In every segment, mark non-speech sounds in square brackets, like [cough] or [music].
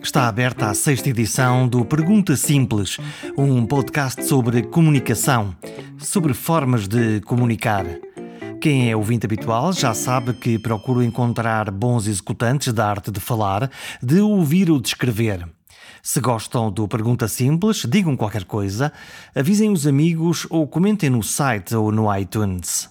Está aberta a sexta edição do Pergunta Simples, um podcast sobre comunicação, sobre formas de comunicar. Quem é ouvinte habitual já sabe que procuro encontrar bons executantes da arte de falar, de ouvir ou de escrever. Se gostam do Pergunta Simples, digam qualquer coisa, avisem os amigos ou comentem no site ou no iTunes.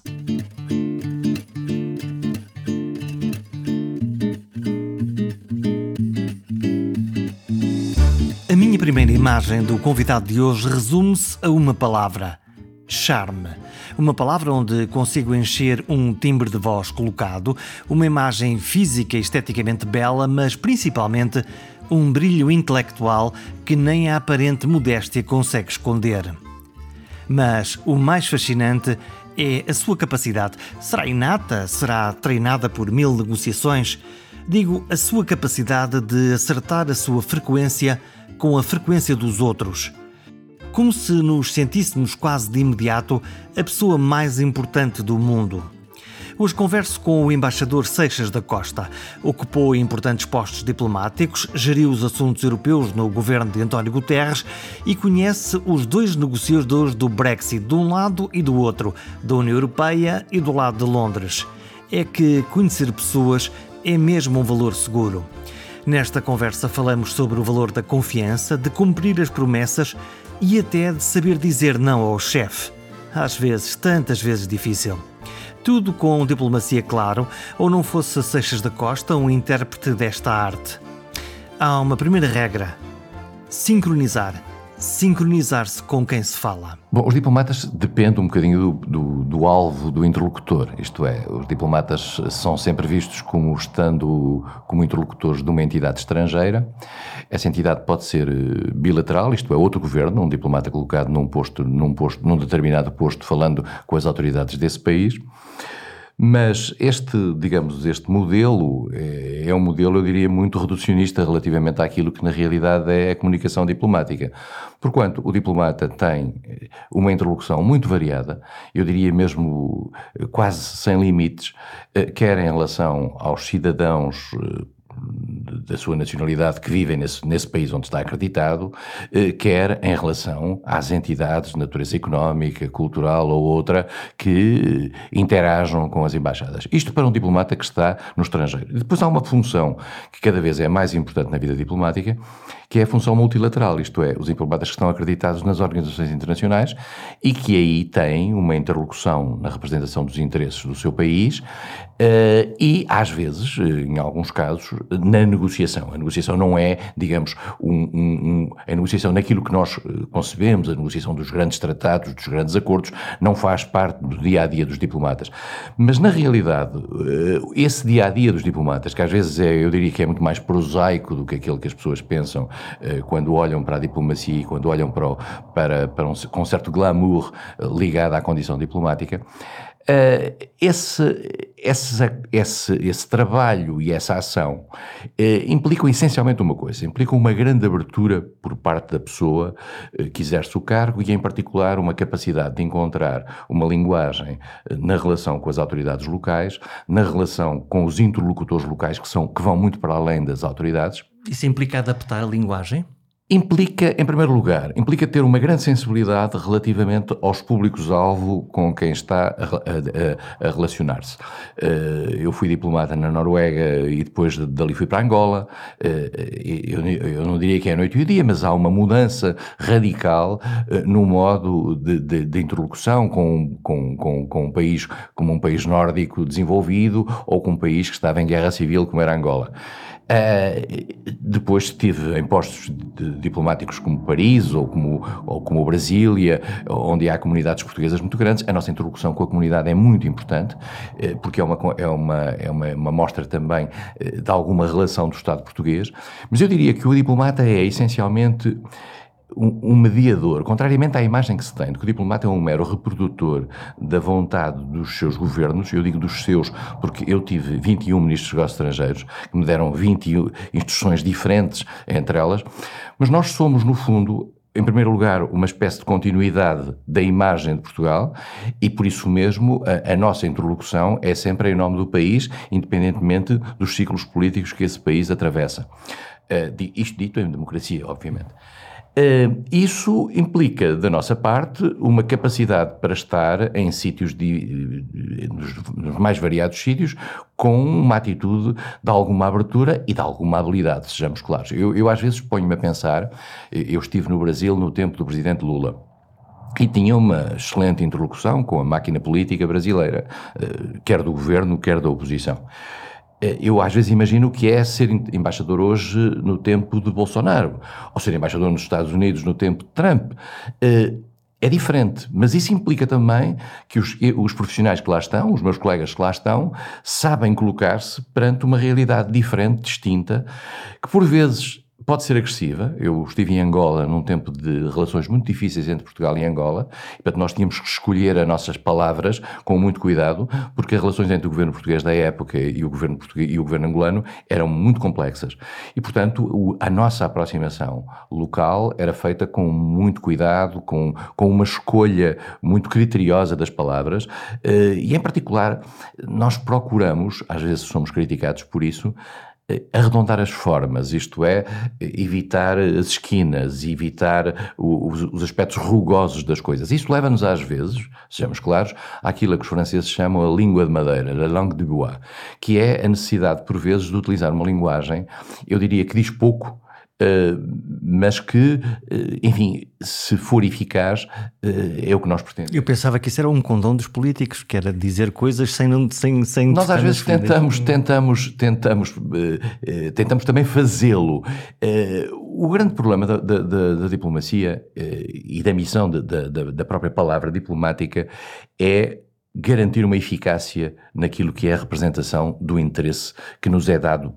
Primeira imagem do convidado de hoje resume-se a uma palavra: charme. Uma palavra onde consigo encher um timbre de voz colocado, uma imagem física e esteticamente bela, mas principalmente um brilho intelectual que nem a aparente modéstia consegue esconder. Mas o mais fascinante é a sua capacidade. Será inata? Será treinada por mil negociações? Digo, a sua capacidade de acertar a sua frequência com a frequência dos outros. Como se nos sentíssemos quase de imediato a pessoa mais importante do mundo. Hoje converso com o embaixador Seixas da Costa. Ocupou importantes postos diplomáticos, geriu os assuntos europeus no governo de António Guterres e conhece os dois negociadores do Brexit, de um lado e do outro, da União Europeia e do lado de Londres. É que conhecer pessoas é mesmo um valor seguro. Nesta conversa falamos sobre o valor da confiança, de cumprir as promessas e até de saber dizer não ao chefe. Às vezes, tantas vezes difícil. Tudo com diplomacia, claro, ou não fosse Seixas da Costa um intérprete desta arte. Há uma primeira regra: sincronizar sincronizar-se com quem se fala? Bom, os diplomatas dependem um bocadinho do, do, do, alvo do interlocutor, isto é, os diplomatas são sempre vistos como estando como interlocutores de uma entidade estrangeira. Essa entidade pode ser eh, bilateral, isto é, outro governo, um diplomata colocado num posto, num posto, num determinado posto, falando com as autoridades desse país. Mas este, digamos, este modelo é, é, um modelo, eu diria, muito reducionista relativamente àquilo que na realidade é a comunicação diplomática. Porquanto o diplomata tem uma interlocução muito variada, eu diria mesmo quase sem limites, eh, quer em relação aos cidadãos eh, da sua nacionalidade que vivem nesse, nesse país onde está acreditado, eh, quer em relação às entidades de natureza económica, cultural ou outra que interajam com as embaixadas. Isto para um diplomata que está no estrangeiro. Depois há uma função que cada vez é mais importante na vida diplomática, que é a função multilateral, isto é, os diplomatas que estão acreditados nas organizações internacionais e que aí têm uma interlocução na representação dos interesses do seu país uh, e, às vezes, eh, em alguns casos, na negociação. A negociação não é, digamos, um, um, um, a negociação naquilo que nós eh, concebemos, a negociação dos grandes tratados, dos grandes acordos, não faz parte do dia a dia dos diplomatas. Mas, na realidade, esse dia a dia dos diplomatas, que às vezes é, eu diria que é muito mais prosaico do que aquele que as pessoas pensam eh, quando olham para a diplomacia e quando olham para, o, para, para um, com um certo glamour ligado à condição diplomática, Uh, esse, esse, esse, esse, trabalho e essa ação uh, implicam essencialmente uma coisa: implicam uma grande abertura por parte da pessoa uh, que exerce o cargo e, em particular, uma capacidade de encontrar uma linguagem na relação com as autoridades locais, na relação com os interlocutores locais que, são, que vão muito para além das autoridades isso implica adaptar a linguagem? Implica, em primeiro lugar, implica ter uma grande sensibilidade relativamente aos públicos-alvo com quem está a, a, a relacionar-se. Eh, eu fui diplomata na Noruega e depois dali fui para Angola. Eh, eu, eu não diria que é noite e dia, mas há uma mudança radical eh, no modo de, de, de interlocução com, com, com, com, um país como um país nórdico desenvolvido ou com um país que estava em guerra civil como era Angola. Uh, depois estive em postos diplomáticos como Paris ou como, ou como Brasília, onde há comunidades portuguesas muito grandes. A nossa interlocução com a comunidade é muito importante, uh, porque é uma, é uma, é uma, uma mostra também uh, de alguma relação do Estado português. Mas eu diria que o diplomata é essencialmente um, mediador, contrariamente à imagem que se tem de que o diplomata é um mero reprodutor da vontade dos seus governos, eu digo dos seus porque eu tive 21 ministros dos negócios estrangeiros que me deram 21 instruções diferentes entre elas, mas nós somos, no fundo, em primeiro lugar, uma espécie de continuidade da imagem de Portugal e, por isso mesmo, a, a, nossa interlocução é sempre em nome do país, independentemente dos ciclos políticos que esse país atravessa. isto dito em democracia, obviamente. Isso implica, da nossa parte, uma capacidade para estar em sítios, de, nos, nos, mais variados sítios, com uma atitude de alguma abertura e de alguma habilidade, sejamos claros. Eu, eu às vezes ponho-me a pensar, eu estive no Brasil no tempo do presidente Lula. E tinha uma excelente interlocução com a máquina política brasileira, uh, quer do governo, quer da oposição. Eh, eu às vezes imagino o que é ser embaixador hoje no tempo de Bolsonaro, ou ser embaixador nos Estados Unidos no tempo de Trump. Eh, é diferente, mas isso implica também que os, os, profissionais que lá estão, os meus colegas que lá estão, sabem colocar-se perante uma realidade diferente, distinta, que por vezes pode ser agressiva. Eu estive em Angola num tempo de relações muito difíceis entre Portugal e Angola, e, portanto nós tínhamos que escolher as nossas palavras com muito cuidado, porque as relações entre o governo português da época e o governo, português, e o governo angolano eram muito complexas. E, portanto, o, a nossa aproximação local era feita com muito cuidado, com, com uma escolha muito criteriosa das palavras, eh, e em particular, nós procuramos, às vezes somos criticados por isso, arredondar as formas, isto é, evitar as esquinas, evitar os, os aspectos rugosos das coisas. Isso leva-nos às vezes, sejamos claros, àquilo que os franceses chamam a língua de madeira, la langue de bois, que é a necessidade, por vezes, de utilizar uma linguagem, eu diria que diz pouco, mas que, uh, enfim, se for eficaz, uh, é o que nós pretendemos. Eu pensava que isso era um condão dos políticos, que era dizer coisas sem... sem, sem nós às vezes tentamos, tentamos, tentamos, tentamos também fazê-lo. o grande problema da, da, da, da diplomacia e da missão da, da própria palavra diplomática é garantir uma eficácia naquilo que é a representação do interesse que nos é dado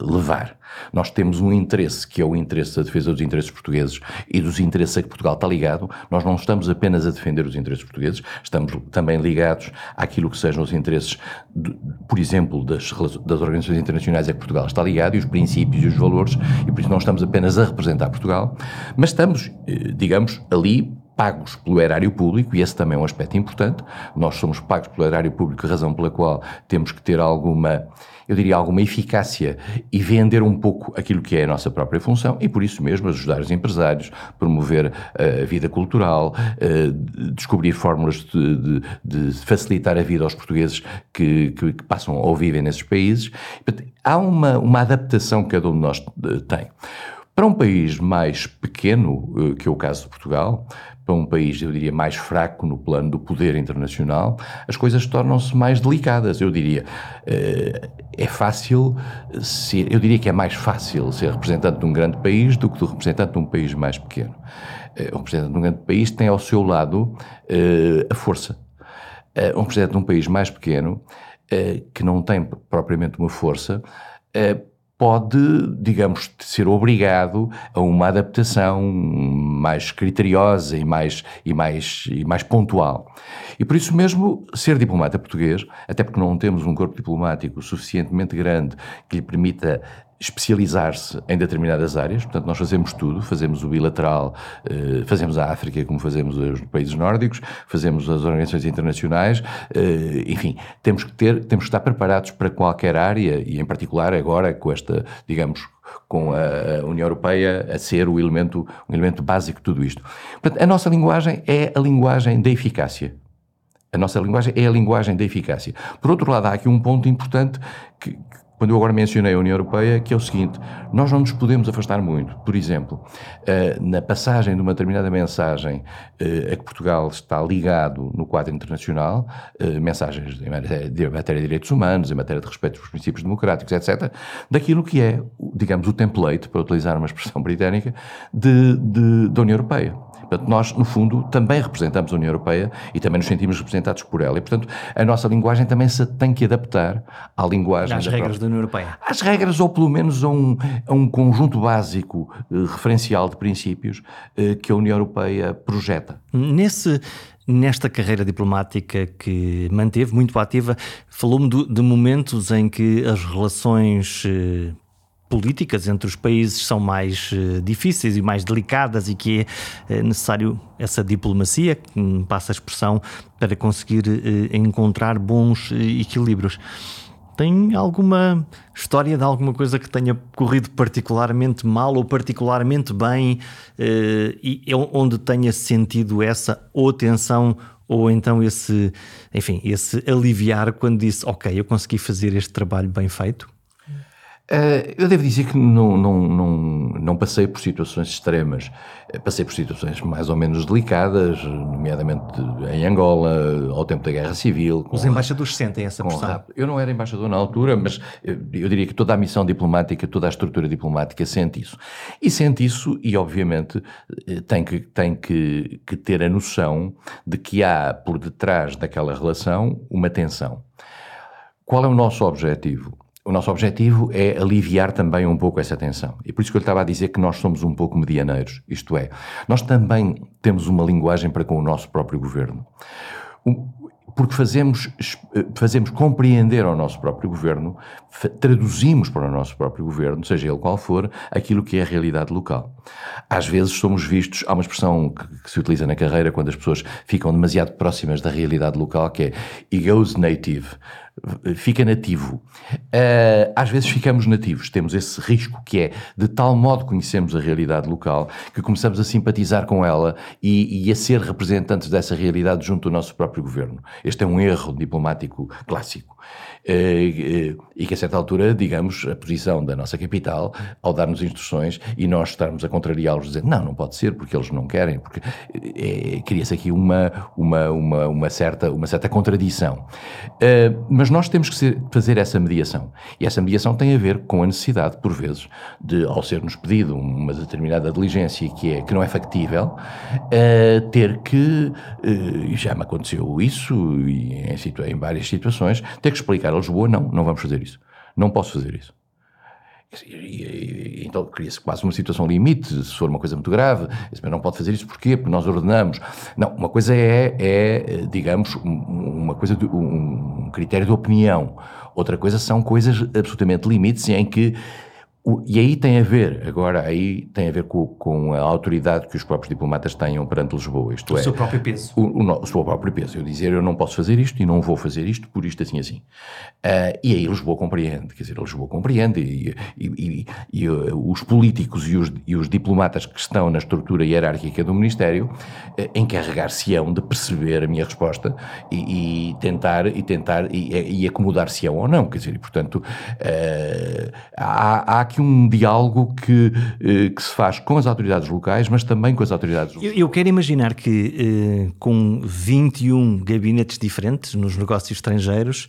levar. Nós temos um interesse, que é o interesse da defesa dos interesses portugueses e dos interesses a que Portugal está ligado. Nós não estamos apenas a defender os interesses portugueses, estamos também ligados àquilo que sejam os interesses, de, por exemplo, das, das organizações internacionais a que Portugal está ligado e os princípios e os valores, e por isso não estamos apenas a representar Portugal, mas estamos, eh, digamos, ali pagos pelo erário público, e esse também é um aspecto importante. Nós somos pagos pelo erário público, razão pela qual temos que ter alguma eu diria, alguma eficácia e vender um pouco aquilo que é a nossa própria função e, por isso mesmo, ajudar os empresários, promover uh, a vida cultural, uh, descobrir fórmulas de, de, de, facilitar a vida aos portugueses que, que, que, passam ou vivem nesses países. Há uma, uma adaptação que cada um de nós eh, tem. Para um país mais pequeno, que é o caso de Portugal, para um país, eu diria, mais fraco no plano do poder internacional, as coisas tornam-se mais delicadas. Eu diria, eh, é fácil ser, eu diria que é mais fácil ser representante de um grande país do que do representante de um país mais pequeno. Eh, um representante de um grande país tem ao seu lado eh, a força. Um representante de um país mais pequeno, que não tem propriamente uma força, pode, digamos, ser obrigado a uma adaptação mais criteriosa e mais, e mais, e mais pontual. E por isso mesmo, ser diplomata português, até porque não temos um corpo diplomático suficientemente grande que lhe permita especializar-se em determinadas áreas, portanto nós fazemos tudo, fazemos o bilateral, eh, fazemos a África como fazemos os países nórdicos, fazemos as organizações internacionais, eh, enfim, temos que ter, temos que estar preparados para qualquer área e em particular agora com esta, digamos, com a União Europeia a ser o elemento, um elemento básico de tudo isto. Portanto, a nossa linguagem é a linguagem da eficácia. A nossa linguagem é a linguagem da eficácia. Por outro lado, há aqui um ponto importante que, quando eu agora mencionei a União Europeia, que é o seguinte: nós não nos podemos afastar muito. Por exemplo, eh, na passagem de uma determinada mensagem eh, a que Portugal está ligado no quadro internacional, eh, mensagens em matéria de direitos humanos, em matéria de respeito aos princípios democráticos, etc., daquilo que é, digamos, o template, para utilizar uma expressão [laughs] britânica, de, de, da União Europeia. Portanto, nós, no fundo, também representamos a União Europeia e também nos sentimos representados por ela. E, portanto, a nossa linguagem também se tem que adaptar à linguagem. Às da regras própria... da União Europeia. Às regras, ou pelo menos a um, a um conjunto básico eh, referencial de princípios eh, que a União Europeia projeta. Nesse nesta carreira diplomática que manteve, muito ativa, falou-me de, momentos em que as relações eh, políticas entre os países são mais uh, difíceis e mais delicadas e que é uh, necessário essa diplomacia, que passa a expressão, para conseguir uh, encontrar bons equilíbrios. Tem alguma história de alguma coisa que tenha corrido particularmente mal ou particularmente bem e onde tenha sentido essa ou tensão ou então esse, enfim, esse aliviar quando disse, ok, eu consegui fazer este trabalho bem feito? Uh, eu devo dizer que não, não, não, não passei por situações extremas. Uh, passei por situações mais ou menos delicadas, nomeadamente em Angola, ao tempo da Guerra Civil. Os embaixadores sentem essa pressão? Eu não era embaixador na altura, mas eu, eu diria que toda a missão diplomática, toda a estrutura diplomática sente isso. E sente isso e, obviamente, eh, tem que, tem que, que ter a noção de que há por detrás daquela relação uma tensão. Qual é o nosso objetivo? O nosso objetivo é aliviar também um pouco essa tensão. E por isso que eu estava a dizer que nós somos um pouco medianeiros. Isto é, nós também temos uma linguagem para com o nosso próprio governo. Porque fazemos, fazemos compreender ao nosso próprio governo, traduzimos para o nosso próprio governo, seja ele qual for, aquilo que é a realidade local. Às vezes somos vistos, há uma expressão que, que se utiliza na carreira quando as pessoas ficam demasiado próximas da realidade local, que é he goes native fica nativo. Uh, às vezes ficamos nativos, temos esse risco que é de tal modo conhecemos a realidade local que começamos a simpatizar com ela e, e, a ser representantes dessa realidade junto ao nosso próprio governo. Este é um erro diplomático clássico. Uh, uh, e que a certa altura, digamos, a posição da nossa capital, ao dar-nos instruções e nós estarmos a contrariá-los, dizendo não, não pode ser porque eles não querem, porque cria-se aqui uma, uma, uma, uma, certa, uma certa contradição. mas nós temos que ser, fazer essa mediação. E essa mediação tem a ver com a necessidade, por vezes, de, ao ser-nos pedido uma determinada diligência que, é, que não é factível, ter que, uh, já me aconteceu isso, e em, em várias situações, ter que explicar a Lisboa: não, não vamos fazer isso. Não posso fazer isso. Então cria-se quase uma situação limite, se for uma coisa muito grave, mas não pode fazer isso porquê? Porque nós ordenamos. Não, uma coisa é, é digamos, uma coisa, de, um critério de opinião. Outra coisa são coisas absolutamente limites em que o, e aí tem a ver, agora, aí tem a ver com, com, a autoridade que os próprios diplomatas tenham perante Lisboa. Isto o é, seu próprio peso. O, o, o, seu próprio peso. Eu dizer, eu não posso fazer isto e não vou fazer isto por isto, assim, assim. Uh, e aí Lisboa compreende, quer dizer, Lisboa compreende e, e, e, e uh, os políticos e os, e os, diplomatas que estão na estrutura hierárquica do Ministério uh, encarregar-se-ão de perceber a minha resposta e, tentar, e, tentar e, acomodar-se-ão ou não, quer dizer, e portanto há, há aqui um diálogo que, eh, que se faz com as autoridades locais, mas também com as autoridades eu, eu quero imaginar que eh, com 21 gabinetes diferentes nos negócios estrangeiros,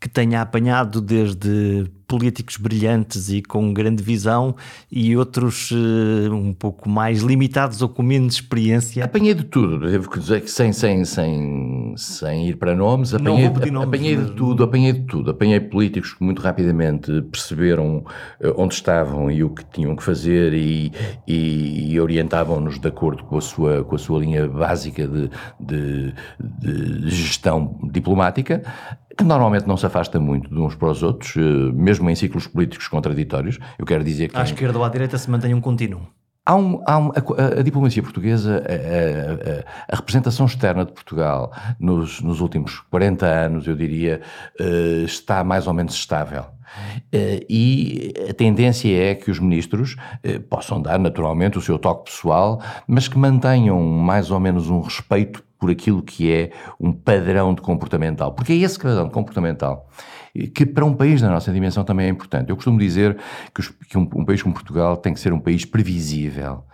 que tenha apanhado desde políticos brilhantes e com grande visão e outros uh, um pouco mais limitados ou com menos experiência? Apanhei de tudo, devo dizer que sem, sem, sem, sem ir para nomes, apanhei, nomes, apanhei de tudo, apanhei de tudo. Apanhei políticos que muito rapidamente perceberam uh, onde estavam e o que tinham que fazer e, e, e orientavam-nos de acordo com a sua, com a sua linha básica de, de, de gestão diplomática que normalmente não se afasta muito de uns para os outros, mesmo mesmo em ciclos políticos contraditórios. Eu quero dizer que. À esquerda ou à direita se mantém um contínuo. Há, um, há um, a, a, diplomacia portuguesa, a, a, a, representação externa de Portugal nos, nos últimos 40 anos, eu diria, uh, está mais ou menos estável. Uh, e a tendência é que os ministros uh, possam dar naturalmente o seu toque pessoal, mas que mantenham mais ou menos um respeito por aquilo que é um padrão de comportamental. Porque é esse padrão de comportamental que para um país da nossa dimensão também é importante. Eu costumo dizer que, os, que um, um, país como Portugal tem que ser um país previsível.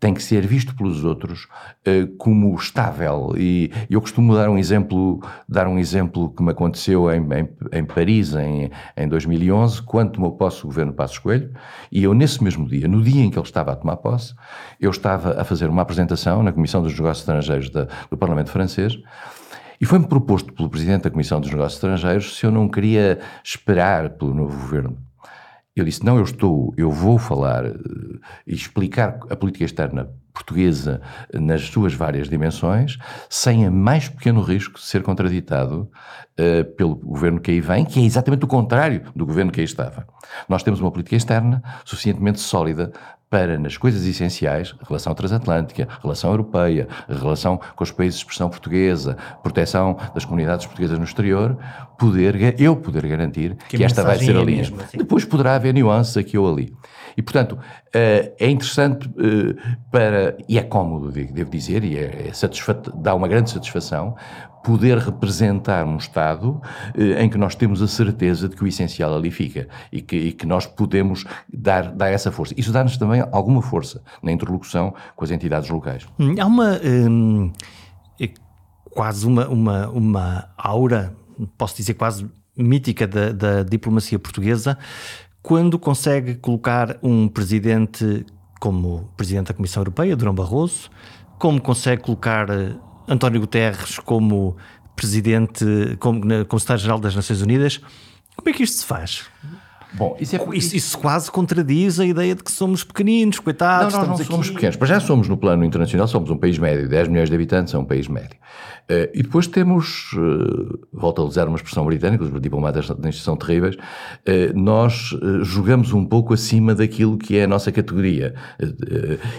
Tem que ser visto pelos outros uh, como estável. E eu costumo dar um exemplo, dar um exemplo que me aconteceu em, em, em Paris em, em 2011, quando tomou posse o governo Passos Coelho, e eu nesse mesmo dia, no dia em que ele estava a tomar posse, eu estava a fazer uma apresentação na Comissão dos Negócios Estrangeiros da, do Parlamento Francês, e foi-me proposto pelo Presidente da Comissão dos Negócios Estrangeiros se eu não queria esperar pelo novo governo. Eu disse: não, eu estou, eu vou falar uh, e explicar a política externa portuguesa nas suas várias dimensões, sem a mais pequeno risco de ser contraditado uh, pelo governo que aí vem, que é exatamente o contrário do governo que aí estava. Nós temos uma política externa suficientemente sólida para, nas coisas essenciais, relação transatlântica, relação europeia, relação com os países de expressão portuguesa, proteção das comunidades portuguesas no exterior, poder, eu poder garantir que, que esta vai ser a é linha. Mesmo, assim. Depois poderá haver nuances aqui ou ali. E, portanto, eh, é interessante eh, para, e é cómodo, devo dizer, e é, é dá uma grande satisfação poder representar um Estado eh, em que nós temos a certeza de que o essencial ali fica e que, e que nós podemos dar, dar essa força. Isso dá-nos também alguma força na interlocução com as entidades locais. Hum, há uma. Hum, é quase uma, uma, uma aura, posso dizer quase mítica da, da diplomacia portuguesa, quando consegue colocar um presidente como presidente da Comissão Europeia, Durão Barroso, como consegue colocar eh, António Guterres como presidente, como, como secretário-geral das Nações Unidas. Como é que isto se faz? Bom, isso, é... isso, isso, quase contradiz a ideia de que somos pequeninos, coitados. Não, nós não aqui... somos pequenos. Mas já somos no plano internacional, somos um país médio. 10 milhões de habitantes é um país médio. Uh, e depois temos, uh, volto a usar uma expressão britânica, os diplomatas da são terríveis, uh, nós jogamos um pouco acima daquilo que é a nossa categoria.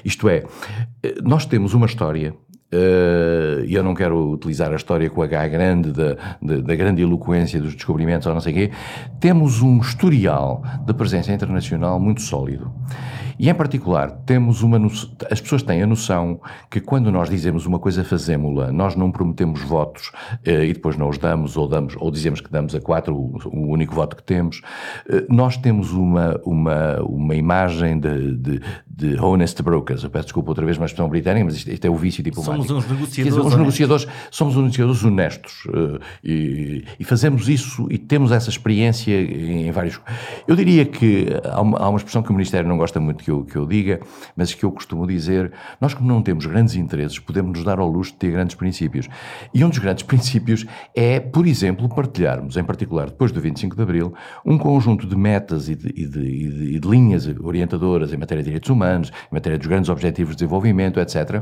isto é, nós temos uma história eu não quero utilizar a história com H grande, da, da, da, grande eloquência dos descobrimentos ou não sei o quê, temos um historial de presença internacional muito sólido. E em particular, temos uma as pessoas têm a noção que quando nós dizemos uma coisa fazemos-la, nós não prometemos votos eh, e depois não os damos ou, damos, ou dizemos que damos a quatro o, o único voto que temos. Eh, nós temos uma, uma, uma imagem de, de, de honest brokers. Eu peço desculpa outra vez uma expressão britânica, mas isto, isto é o vício diplomático. Somos uns negociadores. Dizer, uns negociadores somos uns negociadores honestos uh, e, e, fazemos isso e temos essa experiência em, em vários. Eu diria que há uma, há uma, expressão que o Ministério não gosta muito que eu, que eu diga, mas que eu costumo dizer: nós, como não temos grandes interesses, podemos nos dar ao luxo de ter grandes princípios. E um dos grandes [laughs] princípios é, por exemplo, partilharmos, em particular depois do 25 de Abril, um conjunto de metas e de, e de, e de, e de linhas orientadoras em matéria de direitos humanos humanos, em matéria dos grandes objetivos de desenvolvimento, etc.,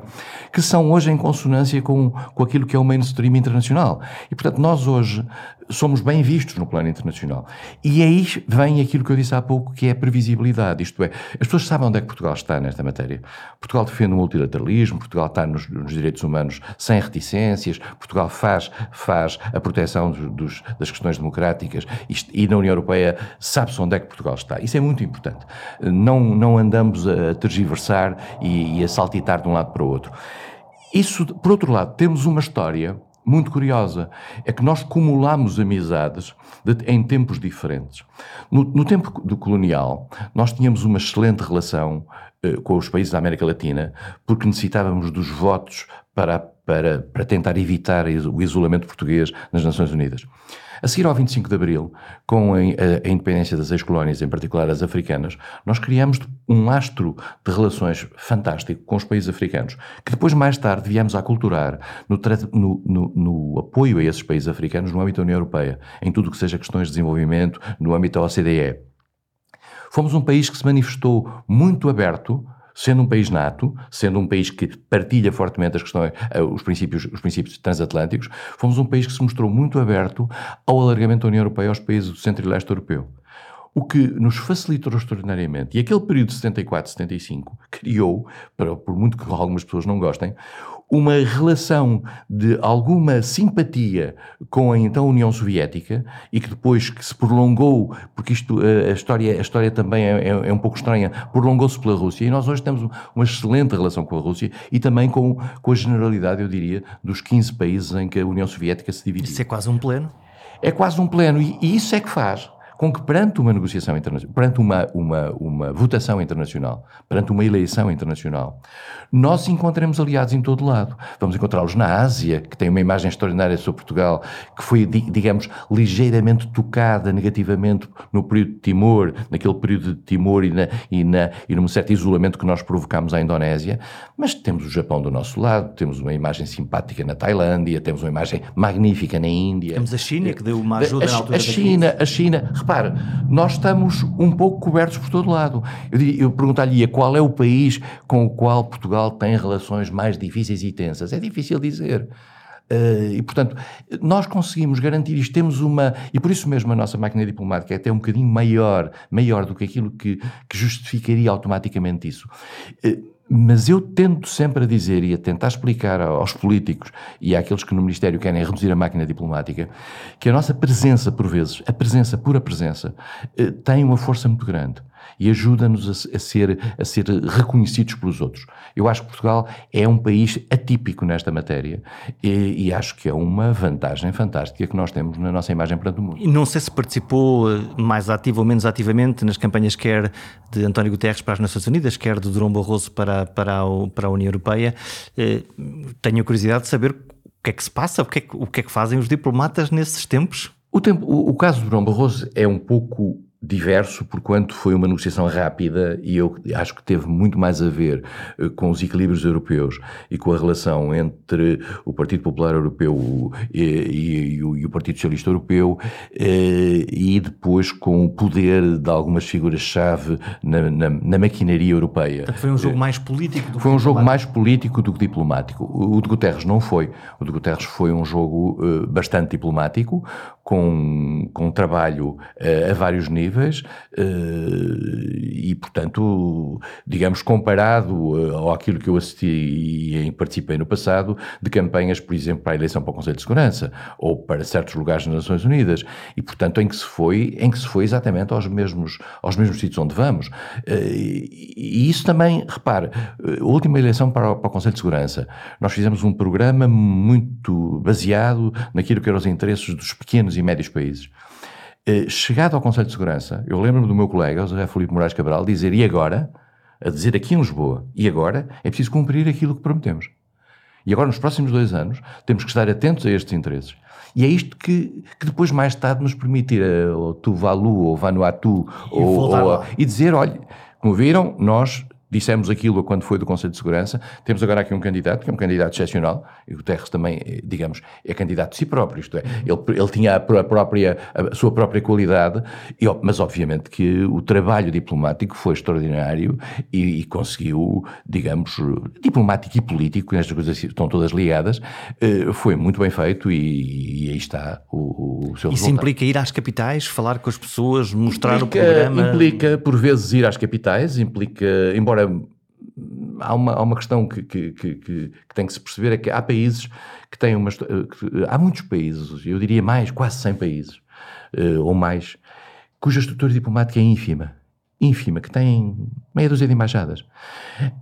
que são hoje em consonância com, com aquilo que é o mainstream internacional. E, portanto, nós hoje somos bem vistos no plano internacional. E aí vem aquilo que eu disse há pouco, que é a previsibilidade. Isto é, as pessoas sabem onde é que Portugal está nesta matéria. Portugal defende o multilateralismo, Portugal está nos, nos direitos humanos sem reticências, Portugal faz, faz a proteção dos, dos, das questões democráticas e, e na União Europeia sabe-se onde é que Portugal está. Isso é muito importante. Não, não andamos a tergiversar e, e a saltitar de um lado para o outro. Isso, por outro lado, temos uma história muito curiosa. É que nós cumulamos amizades de, em tempos diferentes. No, no, tempo do colonial, nós tínhamos uma excelente relação eh, com os países da América Latina, porque necessitávamos dos votos para, para, para tentar evitar o isolamento português nas Nações Unidas. A seguir ao 25 de Abril, com a, a independência das ex-colónias, em particular as africanas, nós criamos um lastro de relações fantástico com os países africanos, que depois, mais tarde, viemos a aculturar no, no, no, no apoio a esses países africanos no âmbito da União Europeia, em tudo que seja questões de desenvolvimento, no âmbito da OCDE. Fomos um país que se manifestou muito aberto sendo um país nato, sendo um país que partilha fortemente as questões, eh, os princípios, os princípios transatlânticos, fomos um país que se mostrou muito aberto ao alargamento da União Europeia aos países do centro e leste europeu. O que nos facilitou extraordinariamente, e aquele período de 74, 75, criou, por muito que algumas pessoas não gostem, uma relação de alguma simpatia com a então União Soviética e que depois que se prolongou, porque isto, a história, a história também é, é, é um pouco estranha, prolongou-se pela Rússia e nós hoje temos uma excelente relação com a Rússia e também com, com a generalidade, eu diria, dos 15 países em que a União Soviética se dividiu. Isso é quase um pleno? É quase um pleno e, e isso é que faz com que perante uma negociação internacional, perante uma, uma, uma votação internacional, perante uma eleição internacional, nós encontremos aliados em todo lado. Vamos encontrá-los na Ásia, que tem uma imagem extraordinária sobre Portugal, que foi, digamos, ligeiramente tocada negativamente no período de Timor, naquele período de Timor e, na, e, na, e num certo isolamento que nós provocámos à Indonésia, mas temos o Japão do nosso lado, temos uma imagem simpática na Tailândia, temos uma imagem magnífica na Índia. Temos a China, que deu uma ajuda a, na altura a China, a China, repare, nós estamos um pouco cobertos por todo lado. Eu, eu perguntar-lhe qual é o país com o qual Portugal tem relações mais difíceis e tensas. É difícil dizer. Uh, e, portanto, nós conseguimos garantir isto, temos uma. E por isso mesmo a nossa máquina diplomática é até um bocadinho maior, maior do que aquilo que, que justificaria automaticamente isso. Uh, mas eu tento sempre a dizer e a tentar explicar aos políticos e àqueles que no Ministério querem reduzir a máquina diplomática que a nossa presença, por vezes, a presença, pura presença, uh, tem uma força muito grande e ajuda-nos a, a, ser, a ser reconhecidos pelos outros. Eu acho que Portugal é um país atípico nesta matéria e, e, acho que é uma vantagem fantástica que nós temos na nossa imagem perante o mundo. E não sei se participou eh, mais ativo ou menos ativamente nas campanhas quer de António Guterres para as Nações Unidas, quer de Durão Barroso para, para, a, para a União Europeia. Eh, tenho curiosidade de saber o que é que se passa, o que é que, o que, é que fazem os diplomatas nesses tempos? O, tempo, o, o caso de Durão Barroso é um pouco diverso, porquanto foi uma negociação rápida e eu acho que teve muito mais a ver uh, com os equilíbrios europeus e com a relação entre o Partido Popular Europeu e, e, e, o, e o, Partido Socialista Europeu uh, e depois com o poder de algumas figuras-chave na, na, na, maquinaria europeia. Portanto, foi um jogo mais político do que Foi um jogo mais político do que diplomático. O, de Guterres não foi. O de Guterres foi um jogo uh, bastante diplomático, com, com trabalho a vários níveis eh, e, portanto, digamos, comparado eh, àquilo que eu assisti e participei no passado, de campanhas, por exemplo, para a eleição para o Conselho de Segurança ou para certos lugares nas Nações Unidas e, portanto, em que se foi, em que se foi exatamente aos mesmos, aos mesmos sítios onde vamos. E isso também, repare, a última eleição para o, para o Conselho de Segurança, nós fizemos um programa muito baseado naquilo que eram os interesses dos pequenos e médios países. Eh, chegado ao Conselho de Segurança, eu lembro-me do meu colega, o José Filipe Moraes Cabral, dizer, e agora? A dizer aqui em Lisboa, e agora é preciso cumprir aquilo que prometemos. E agora, nos próximos dois anos, temos que estar atentos a estes interesses. E é isto que, que depois, mais tarde, nos permitirá, ou Tuvalu, ou Vanuatu, e, ou, ou, e dizer, olha, como viram, nós dissemos aquilo quando foi do Conselho de Segurança, temos agora aqui um candidato, que é um candidato excepcional, e o Guterres também, eh, digamos, é candidato de si próprio, isto é, ele, ele tinha a, própria, a sua própria qualidade, e, mas obviamente que o trabalho diplomático foi extraordinário e, e conseguiu, digamos, diplomático e político, estas coisas estão todas ligadas, eh, foi muito bem feito e, e aí está o, o seu Isso resultado. implica ir às capitais, falar com as pessoas, mostrar implica, o programa? Implica, por vezes, ir às capitais, implica, embora há uma, há uma questão que, que, que, que, tem que se perceber, é que há países que têm uma... Que, há muitos países, eu diria mais, quase 100 países, uh, ou mais, cuja estrutura diplomática é ínfima. Ínfima, que tem meia dúzia de embaixadas.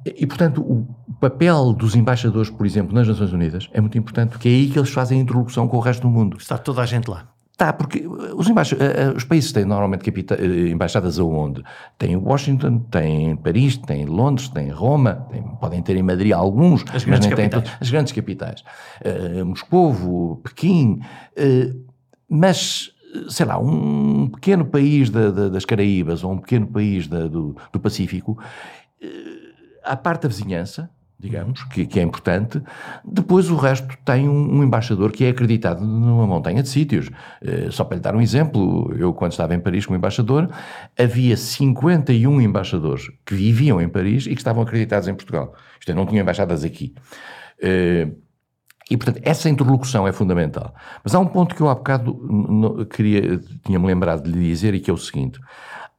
E, portanto, o papel dos embaixadores, por exemplo, nas Nações Unidas é muito importante, porque é aí que eles fazem a interlocução com o resto do mundo. Está toda a gente lá. Tá, porque os, embaix... Eh, eh, os países têm normalmente capita... Eh, embaixadas aonde? Tem Washington, tem Paris, tem Londres, tem Roma, tem... podem ter em Madrid alguns, as mas nem têm as grandes capitais. Uh, Moscovo, Pequim, uh, mas sei lá, um pequeno país da, da, das Caraíbas ou um pequeno país da, do, do, Pacífico, à parte da vizinhança, digamos, que, que, é importante. Depois o resto tem um, um, embaixador que é acreditado numa montanha de sítios. Uh, só para lhe dar um exemplo, eu quando estava em Paris como embaixador, havia 51 embaixadores que viviam em Paris e que estavam acreditados em Portugal. Isto é, não tinham embaixadas aqui. Uh, e, portanto, essa interlocução é fundamental. Mas há um ponto que eu há bocado queria, tinha-me lembrado de lhe dizer e que é o seguinte.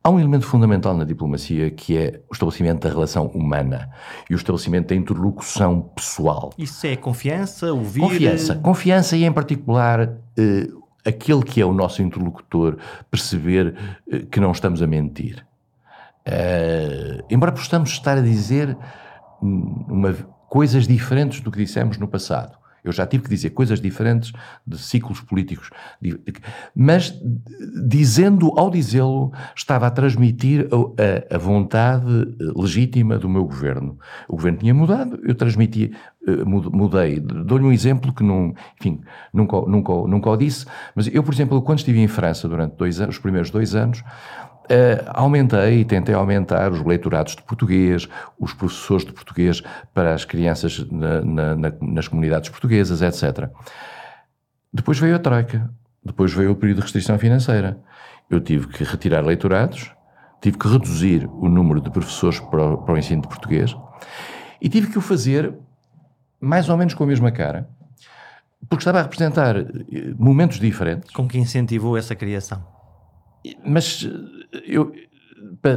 Há um elemento fundamental na diplomacia que é o estabelecimento da relação humana e o estabelecimento da interlocução pessoal. Isso é confiança, ouvir... Confiança. Confiança e, em particular, eh, aquele que é o nosso interlocutor perceber eh, que não estamos a mentir. Uh, embora possamos estar a dizer hum, uma, coisas diferentes do que dissemos no passado. Eu já tive que dizer coisas diferentes de ciclos políticos, mas dizendo, ao dizê-lo, estava a transmitir a, a, vontade legítima do meu governo. O governo tinha mudado, eu transmiti, eh, mudei. Dou-lhe um exemplo que não, enfim, nunca, nunca, nunca o disse, mas eu, por exemplo, quando estive em França durante dois anos, os primeiros dois anos, Uh, aumentei e tentei aumentar os leitorados de português, os professores de português para as crianças na, na, na, nas comunidades portuguesas, etc. Depois veio a Troika, depois veio o período de restrição financeira. Eu tive que retirar leitorados, tive que reduzir o número de professores para o, para o ensino de português e tive que o fazer mais ou menos com a mesma cara, porque estava a representar momentos diferentes. Com que incentivou essa criação? Mas eu,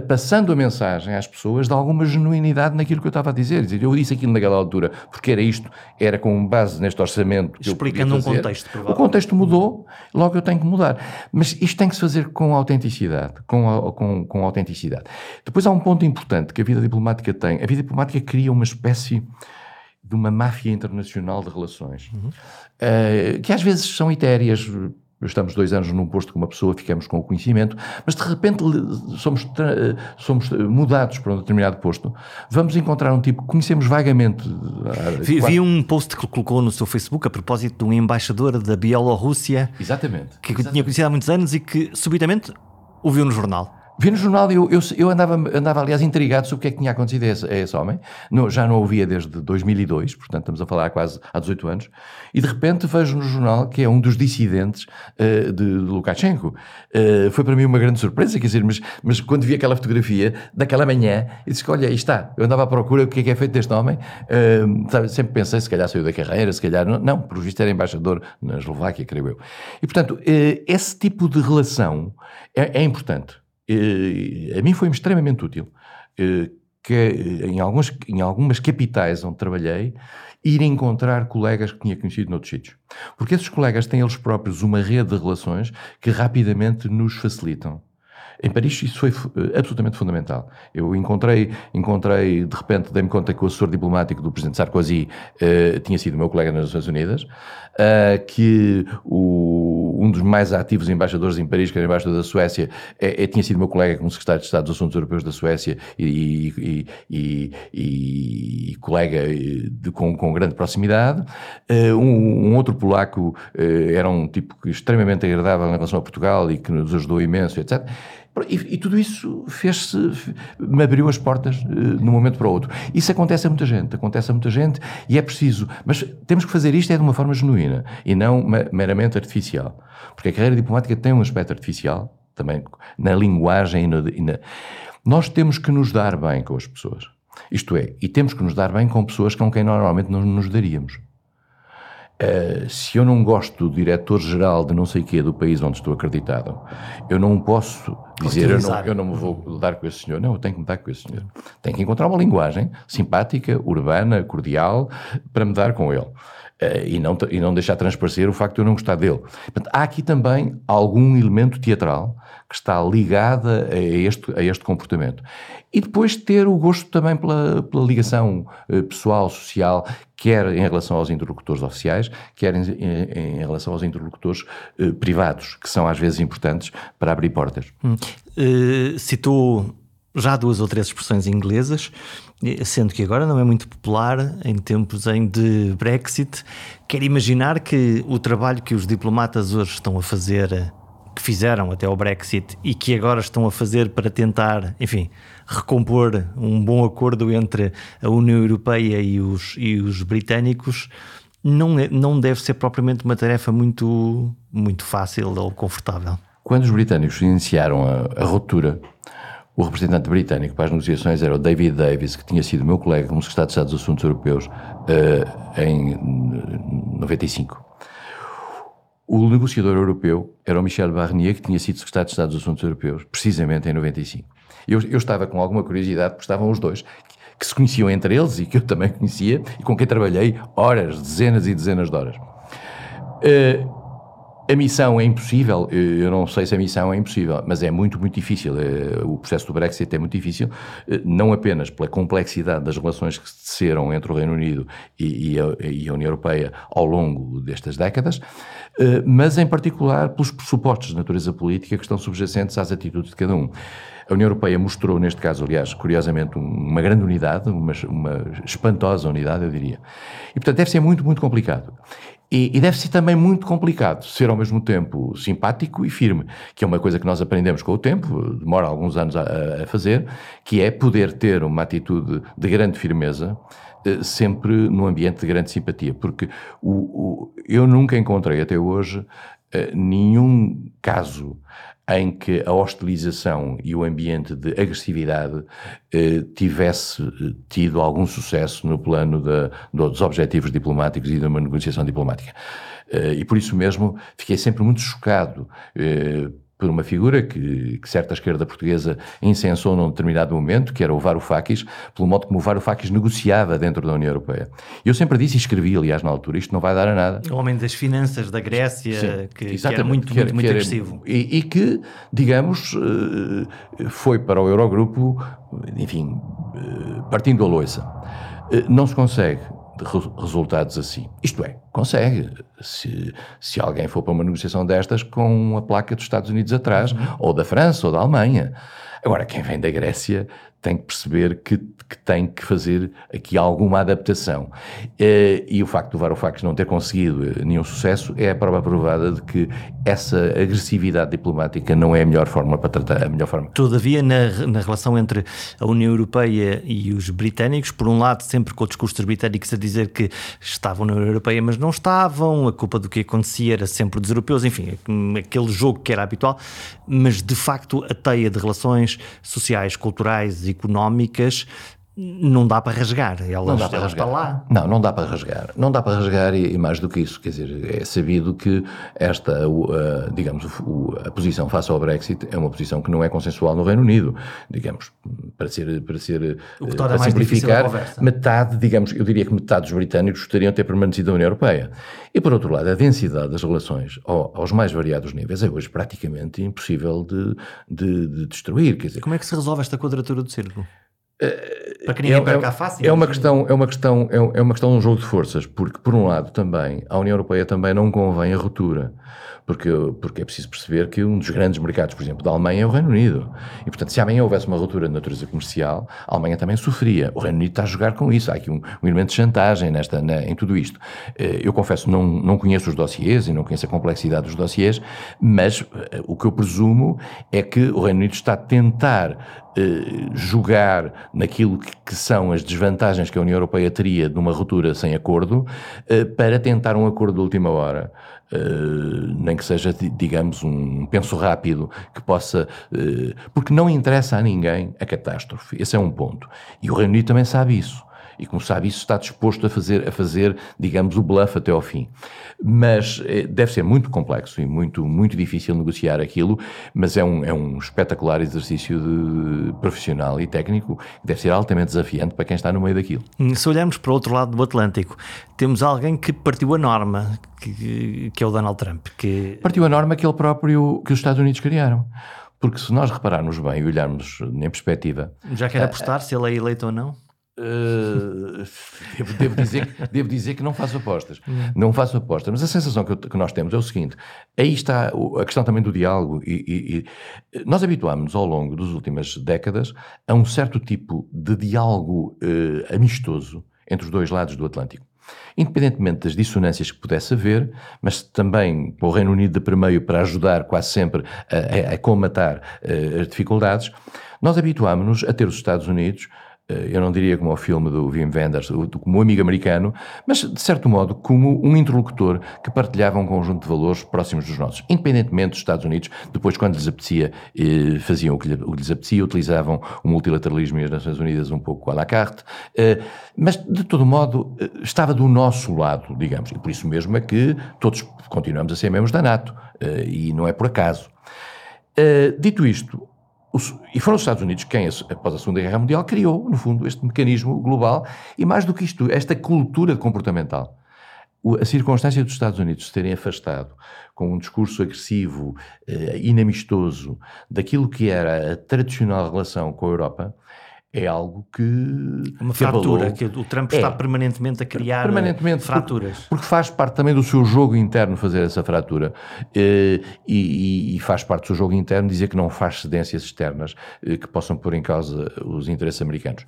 passando a mensagem às pessoas de alguma genuinidade naquilo que eu estava a dizer. Eu disse aquilo naquela altura porque era isto, era com base neste orçamento. Explicando um contexto. O contexto mudou, logo eu tenho que mudar. Mas isto tem que se fazer com autenticidade. Com, com, com autenticidade. Depois há um ponto importante que a vida diplomática tem. A vida diplomática cria uma espécie de uma máfia internacional de relações, uhum. uh, que às vezes são etéreas, estamos dois anos num posto com uma pessoa, ficamos com o conhecimento, mas de repente somos, somos mudados para um determinado posto. Vamos encontrar um tipo que conhecemos vagamente. Vi, vi, um post que colocou no seu Facebook a propósito de um embaixador da Bielorrússia. Exatamente. Que exatamente. tinha conhecido há muitos anos e que subitamente ouviu no jornal. Vi no jornal, eu, eu, eu, andava, andava, aliás, intrigado sobre o que é que tinha acontecido a esse, a esse homem. Já não ouvia desde 2002, portanto, estamos a falar há quase há 18 anos. E de repente vejo no jornal que é um dos dissidentes uh, de, de, Lukashenko. Uh, foi para mim uma grande surpresa, quer dizer, mas, mas quando vi aquela fotografia daquela manhã, disse: Olha, aí está. Eu andava à procura do que é que é feito deste homem. Uh, sabe, sempre pensei, se calhar saiu da carreira, se calhar. Não, não por visto era embaixador na Eslováquia, creio eu. E portanto, esse tipo de relação é, é importante a mim foi-me extremamente útil eh, que em, alguns, em algumas capitais onde trabalhei, ir encontrar colegas que tinha conhecido noutros sítios. Porque esses colegas têm eles próprios uma rede de relações que rapidamente nos facilitam. Em Paris isso foi eh, absolutamente fundamental. Eu encontrei, encontrei de repente, dei-me conta que o assessor diplomático do presidente Sarkozy uh, tinha sido meu colega nas Nações Unidas, uh, que o, um dos mais ativos embaixadores em Paris, que era embaixador da Suécia, é, é, tinha sido meu colega como secretário de Estado dos Assuntos Europeus da Suécia e, e, e, e colega de, com, com grande proximidade. Uh, um, um, outro polaco era um tipo extremamente agradável em relação a Portugal e que nos ajudou imenso, etc. E, e, tudo isso fez-se, me abriu as portas uh, de um momento para o outro. Isso acontece a muita gente, acontece a muita gente e é preciso, mas temos que fazer isto é de uma forma genuína e não meramente artificial. Porque a carreira diplomática tem um aspecto artificial, também na linguagem e, no, e na... Nós temos que nos dar bem com as pessoas. Isto é, e temos que nos dar bem com pessoas com quem normalmente não nos daríamos. Uh, se eu não gosto do diretor-geral de não sei o quê do país onde estou acreditado, eu não posso dizer eu não, eu não me vou dar com esse senhor. Não, eu tenho que me dar com esse senhor. Tenho que encontrar uma linguagem simpática, urbana, cordial, para me dar com ele. Uh, e, não, e não deixar transparecer o facto de eu não gostar dele. Portanto, há aqui também algum elemento teatral que está ligado a este, a este comportamento. E depois ter o gosto também pela, pela ligação uh, pessoal, social, quer em relação aos interlocutores oficiais, quer em, em, em relação aos interlocutores uh, privados, que são às vezes importantes para abrir portas. Hum. citou já duas ou três expressões inglesas, sendo que agora não é muito popular em tempos em de Brexit. Quero imaginar que o trabalho que os diplomatas hoje estão a fazer, que fizeram até o Brexit e que agora estão a fazer para tentar, enfim, recompor um bom acordo entre a União Europeia e os, e os britânicos, não, é, não deve ser propriamente uma tarefa muito, muito fácil ou confortável. Quando os britânicos iniciaram a, a ruptura o representante britânico para as negociações era o David Davis, que tinha sido meu colega como secretário de Estado dos Assuntos Europeus uh, em 95. O negociador europeu era o Michel Barnier, que tinha sido secretário de Estado dos Assuntos Europeus, precisamente em 95. Eu, eu estava com alguma curiosidade, porque estavam os dois, que, que se conheciam entre eles e que eu também conhecia, e com quem trabalhei horas, dezenas e dezenas de horas. Uh, a missão é impossível, eu não sei se a missão é impossível, mas é muito, muito difícil. Eh, o processo do Brexit é muito difícil, eh, não apenas pela complexidade das relações que se teceram entre o Reino Unido e, a, União Europeia ao longo destas décadas, eh, mas em particular pelos pressupostos de natureza política que estão subjacentes às atitudes de cada um. A União Europeia mostrou, neste caso, aliás, curiosamente, uma grande unidade, uma, uma espantosa unidade, eu diria. E, portanto, deve ser muito, muito complicado. E, e, deve ser também muito complicado ser ao mesmo tempo simpático e firme, que é uma coisa que nós aprendemos com o tempo, demora alguns anos a, a fazer, que é poder ter uma atitude de grande firmeza, eh, sempre num ambiente de grande simpatia, porque o, o, eu nunca encontrei até hoje nenhum caso em que a hostilização e o ambiente de agressividade eh, tivesse tido algum sucesso no plano dos objetivos diplomáticos e de uma negociação diplomática. Eh, e por isso mesmo fiquei sempre muito chocado eh, por uma figura que, que, certa esquerda portuguesa incensou num determinado momento, que era o Varoufakis, pelo modo como o Varoufakis negociava dentro da União Europeia. Eu sempre disse e escrevi, aliás, na altura, isto não vai dar a nada. O homem das finanças da Grécia, Sim, que, que, era muito, que era, muito, muito era, agressivo. E, e, que, digamos, eh, foi para o Eurogrupo, enfim, eh, partindo a loiça. Eh, não se consegue resultados assim. Isto é, consegue. Se, se alguém for para uma negociação destas com a placa dos Estados Unidos atrás, uhum. ou da França, ou da Alemanha. Agora, quem vem da Grécia tem que perceber que, que, tem que fazer aqui alguma adaptação. Eh, e o facto do Varoufakis não ter conseguido eh, nenhum sucesso é a prova provada de que essa agressividade diplomática não é a melhor forma para tratar, a melhor forma. Todavia, na, na relação entre a União Europeia e os britânicos, por um lado, sempre com o discurso dos britânicos a dizer que estavam na União Europeia, mas não estavam, a culpa do que acontecia era sempre dos europeus, enfim, aquele jogo que era habitual, mas de facto a teia de relações sociais, culturais económicas não dá para rasgar, elas, não dá para rasgar. lá. Não, não dá para rasgar. Não dá para rasgar e, e, mais do que isso, quer dizer, é sabido que esta, uh, digamos, o, a posição face ao Brexit é uma posição que não é consensual no Reino Unido, digamos, para ser, para ser, o que para simplificar, metade, digamos, eu diria que metade dos britânicos gostariam de ter permanecido na União Europeia. E por outro lado, a densidade das relações ao, aos mais variados níveis é hoje praticamente impossível de, de, de destruir, quer dizer. Como é que se resolve esta quadratura do círculo? Para que ninguém é, perca a face. É uma, questão, é, uma questão, é, é uma questão de um jogo de forças, porque, por um lado, também, a União Europeia também não convém a ruptura porque, porque é preciso perceber que um dos grandes mercados, por exemplo, da Alemanha é o Reino Unido. E, portanto, se amanhã houvesse uma ruptura de natureza comercial, a Alemanha também sofria. O Reino Unido está a jogar com isso. Há aqui um, um elemento de chantagem nesta, na, em tudo isto. Eh, eu confesso, não, não conheço os dossiês e não conheço a complexidade dos dossiês, mas eh, o que eu presumo é que o Reino Unido está a tentar eh, jogar naquilo que, que, são as desvantagens que a União Europeia teria de uma ruptura sem acordo, para tentar um acordo de última hora. Uh, nem que seja, digamos, um penso rápido que possa. Uh, porque não interessa a ninguém a catástrofe. Esse é um ponto. E o Reino Unido também sabe isso e como sabe isso está disposto a fazer, a fazer digamos, o bluff até ao fim. Mas eh, deve ser muito complexo e muito, muito difícil negociar aquilo, mas é um, é um espetacular exercício de, profissional e técnico que deve ser altamente desafiante para quem está no meio daquilo. Se olharmos para o outro lado do Atlântico, temos alguém que partiu a norma, que, que é o Donald Trump. Que... Partiu a norma que ele próprio, que os Estados Unidos criaram. Porque se nós repararmos bem e olharmos em perspectiva. Já quer apostar se ele é eleito ou não? Uh, devo, dizer, devo dizer que não faço apostas. Não faço apostas. Mas a sensação que, que, nós temos é o seguinte: aí está a questão também do diálogo. E, e, e nós habituámos-nos ao longo das últimas décadas a um certo tipo de diálogo uh, amistoso entre os dois lados do Atlântico. Independentemente das dissonâncias que pudesse haver, mas também com o Reino Unido de primeiro para ajudar quase sempre a, a, a uh, as dificuldades, nós habituámos-nos a ter os Estados Unidos eu não diria como o filme do Wim Wenders, como um amigo americano, mas de certo modo como um interlocutor que partilhava um conjunto de valores próximos dos nossos. Independentemente dos Estados Unidos, depois, quando lhes apetecia, eh, faziam o que lhes apetecia, utilizavam o multilateralismo e as Nações Unidas um pouco à la carte, eh, mas de todo modo estava do nosso lado, digamos, e por isso mesmo é que todos continuamos a ser membros da NATO, e não é por acaso. Dito isto, os, e foram os Estados Unidos quem, após a Segunda Guerra Mundial, criou, no fundo, este mecanismo global e, mais do que isto, esta cultura comportamental. A circunstância dos Estados Unidos se terem afastado com um discurso agressivo, eh, inamistoso, daquilo que era a tradicional relação com a Europa, é algo que. Uma fratura, que o Trump está é, permanentemente a criar permanentemente, fraturas. Porque, porque, faz parte também do seu jogo interno fazer essa fratura. Eh, e, e, faz parte do seu jogo interno dizer que não faz cedências externas eh, que possam pôr em causa os interesses americanos.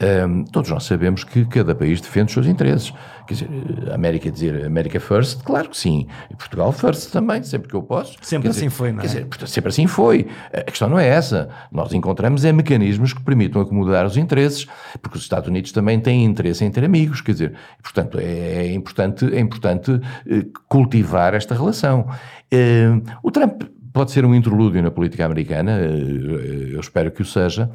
Ehm, todos nós sabemos que cada país defende os seus interesses. Quer dizer, a América dizer América First, claro que sim. E Portugal First também, sempre que eu posso. Sempre quer assim dizer, foi, não é? Quer dizer, sempre assim foi. A questão não é essa. Nós encontramos é mecanismos que permitam acomodar mudar os interesses, porque os Estados Unidos também têm interesse em ter amigos, quer dizer, portanto, é, é importante, é importante eh, cultivar esta relação. Eh, o Trump pode ser um interlúdio na política americana, eh, eu espero que o seja,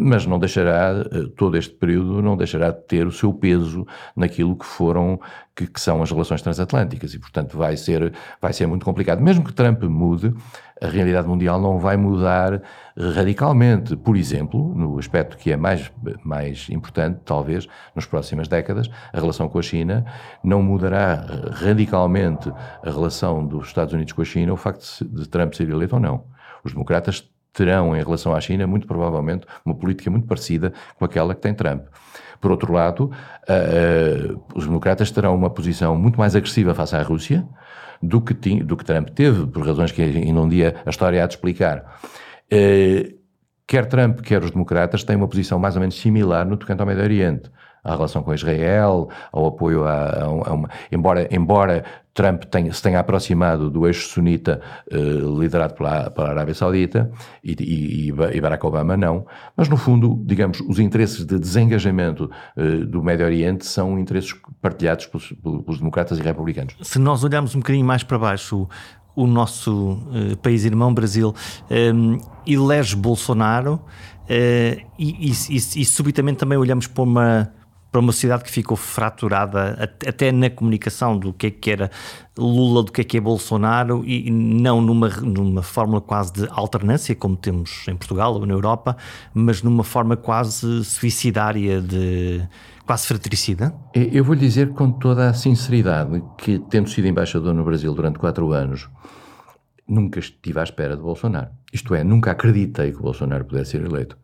mas não deixará, todo este período, não deixará de ter o seu peso naquilo que foram, que, que, são as relações transatlânticas e, portanto, vai ser, vai ser muito complicado. Mesmo que Trump mude, a realidade mundial não vai mudar radicalmente. Por exemplo, no aspecto que é mais, mais importante, talvez, nas próximas décadas, a relação com a China não mudará radicalmente a relação dos Estados Unidos com a China, o facto de Trump ser eleito ou não. Os democratas terão, em relação à China, muito provavelmente, uma política muito parecida com aquela que tem Trump. Por outro lado, uh, os democratas terão uma posição muito mais agressiva face à Rússia do que, tinha, do que Trump teve, por razões que ainda um dia a história há de explicar. Uh, quer Trump, quer os democratas têm uma posição mais ou menos similar no tocante ao Médio Oriente à relação com Israel, ao apoio a, a, uma. Embora, embora Trump tenha, se tenha aproximado do eixo sunita eh, liderado pela, pela Arábia Saudita e, e, e, Barack Obama não, mas no fundo, digamos, os interesses de desengajamento eh, do Médio Oriente são interesses partilhados pelos, pelos, democratas e republicanos. Se nós olharmos um bocadinho mais para baixo, o nosso uh, país irmão Brasil um, elege Bolsonaro uh, e, e, e, e subitamente também olhamos para uma para uma sociedade que ficou fraturada até na comunicação do que é que era Lula, do que é que é Bolsonaro e não numa, numa fórmula quase de alternância, como temos em Portugal ou na Europa, mas numa forma quase suicidária, de quase fratricida? Eu vou lhe dizer com toda a sinceridade que, tendo sido embaixador no Brasil durante quatro anos, nunca estive à espera de Bolsonaro. Isto é, nunca acreditei que Bolsonaro pudesse ser eleito.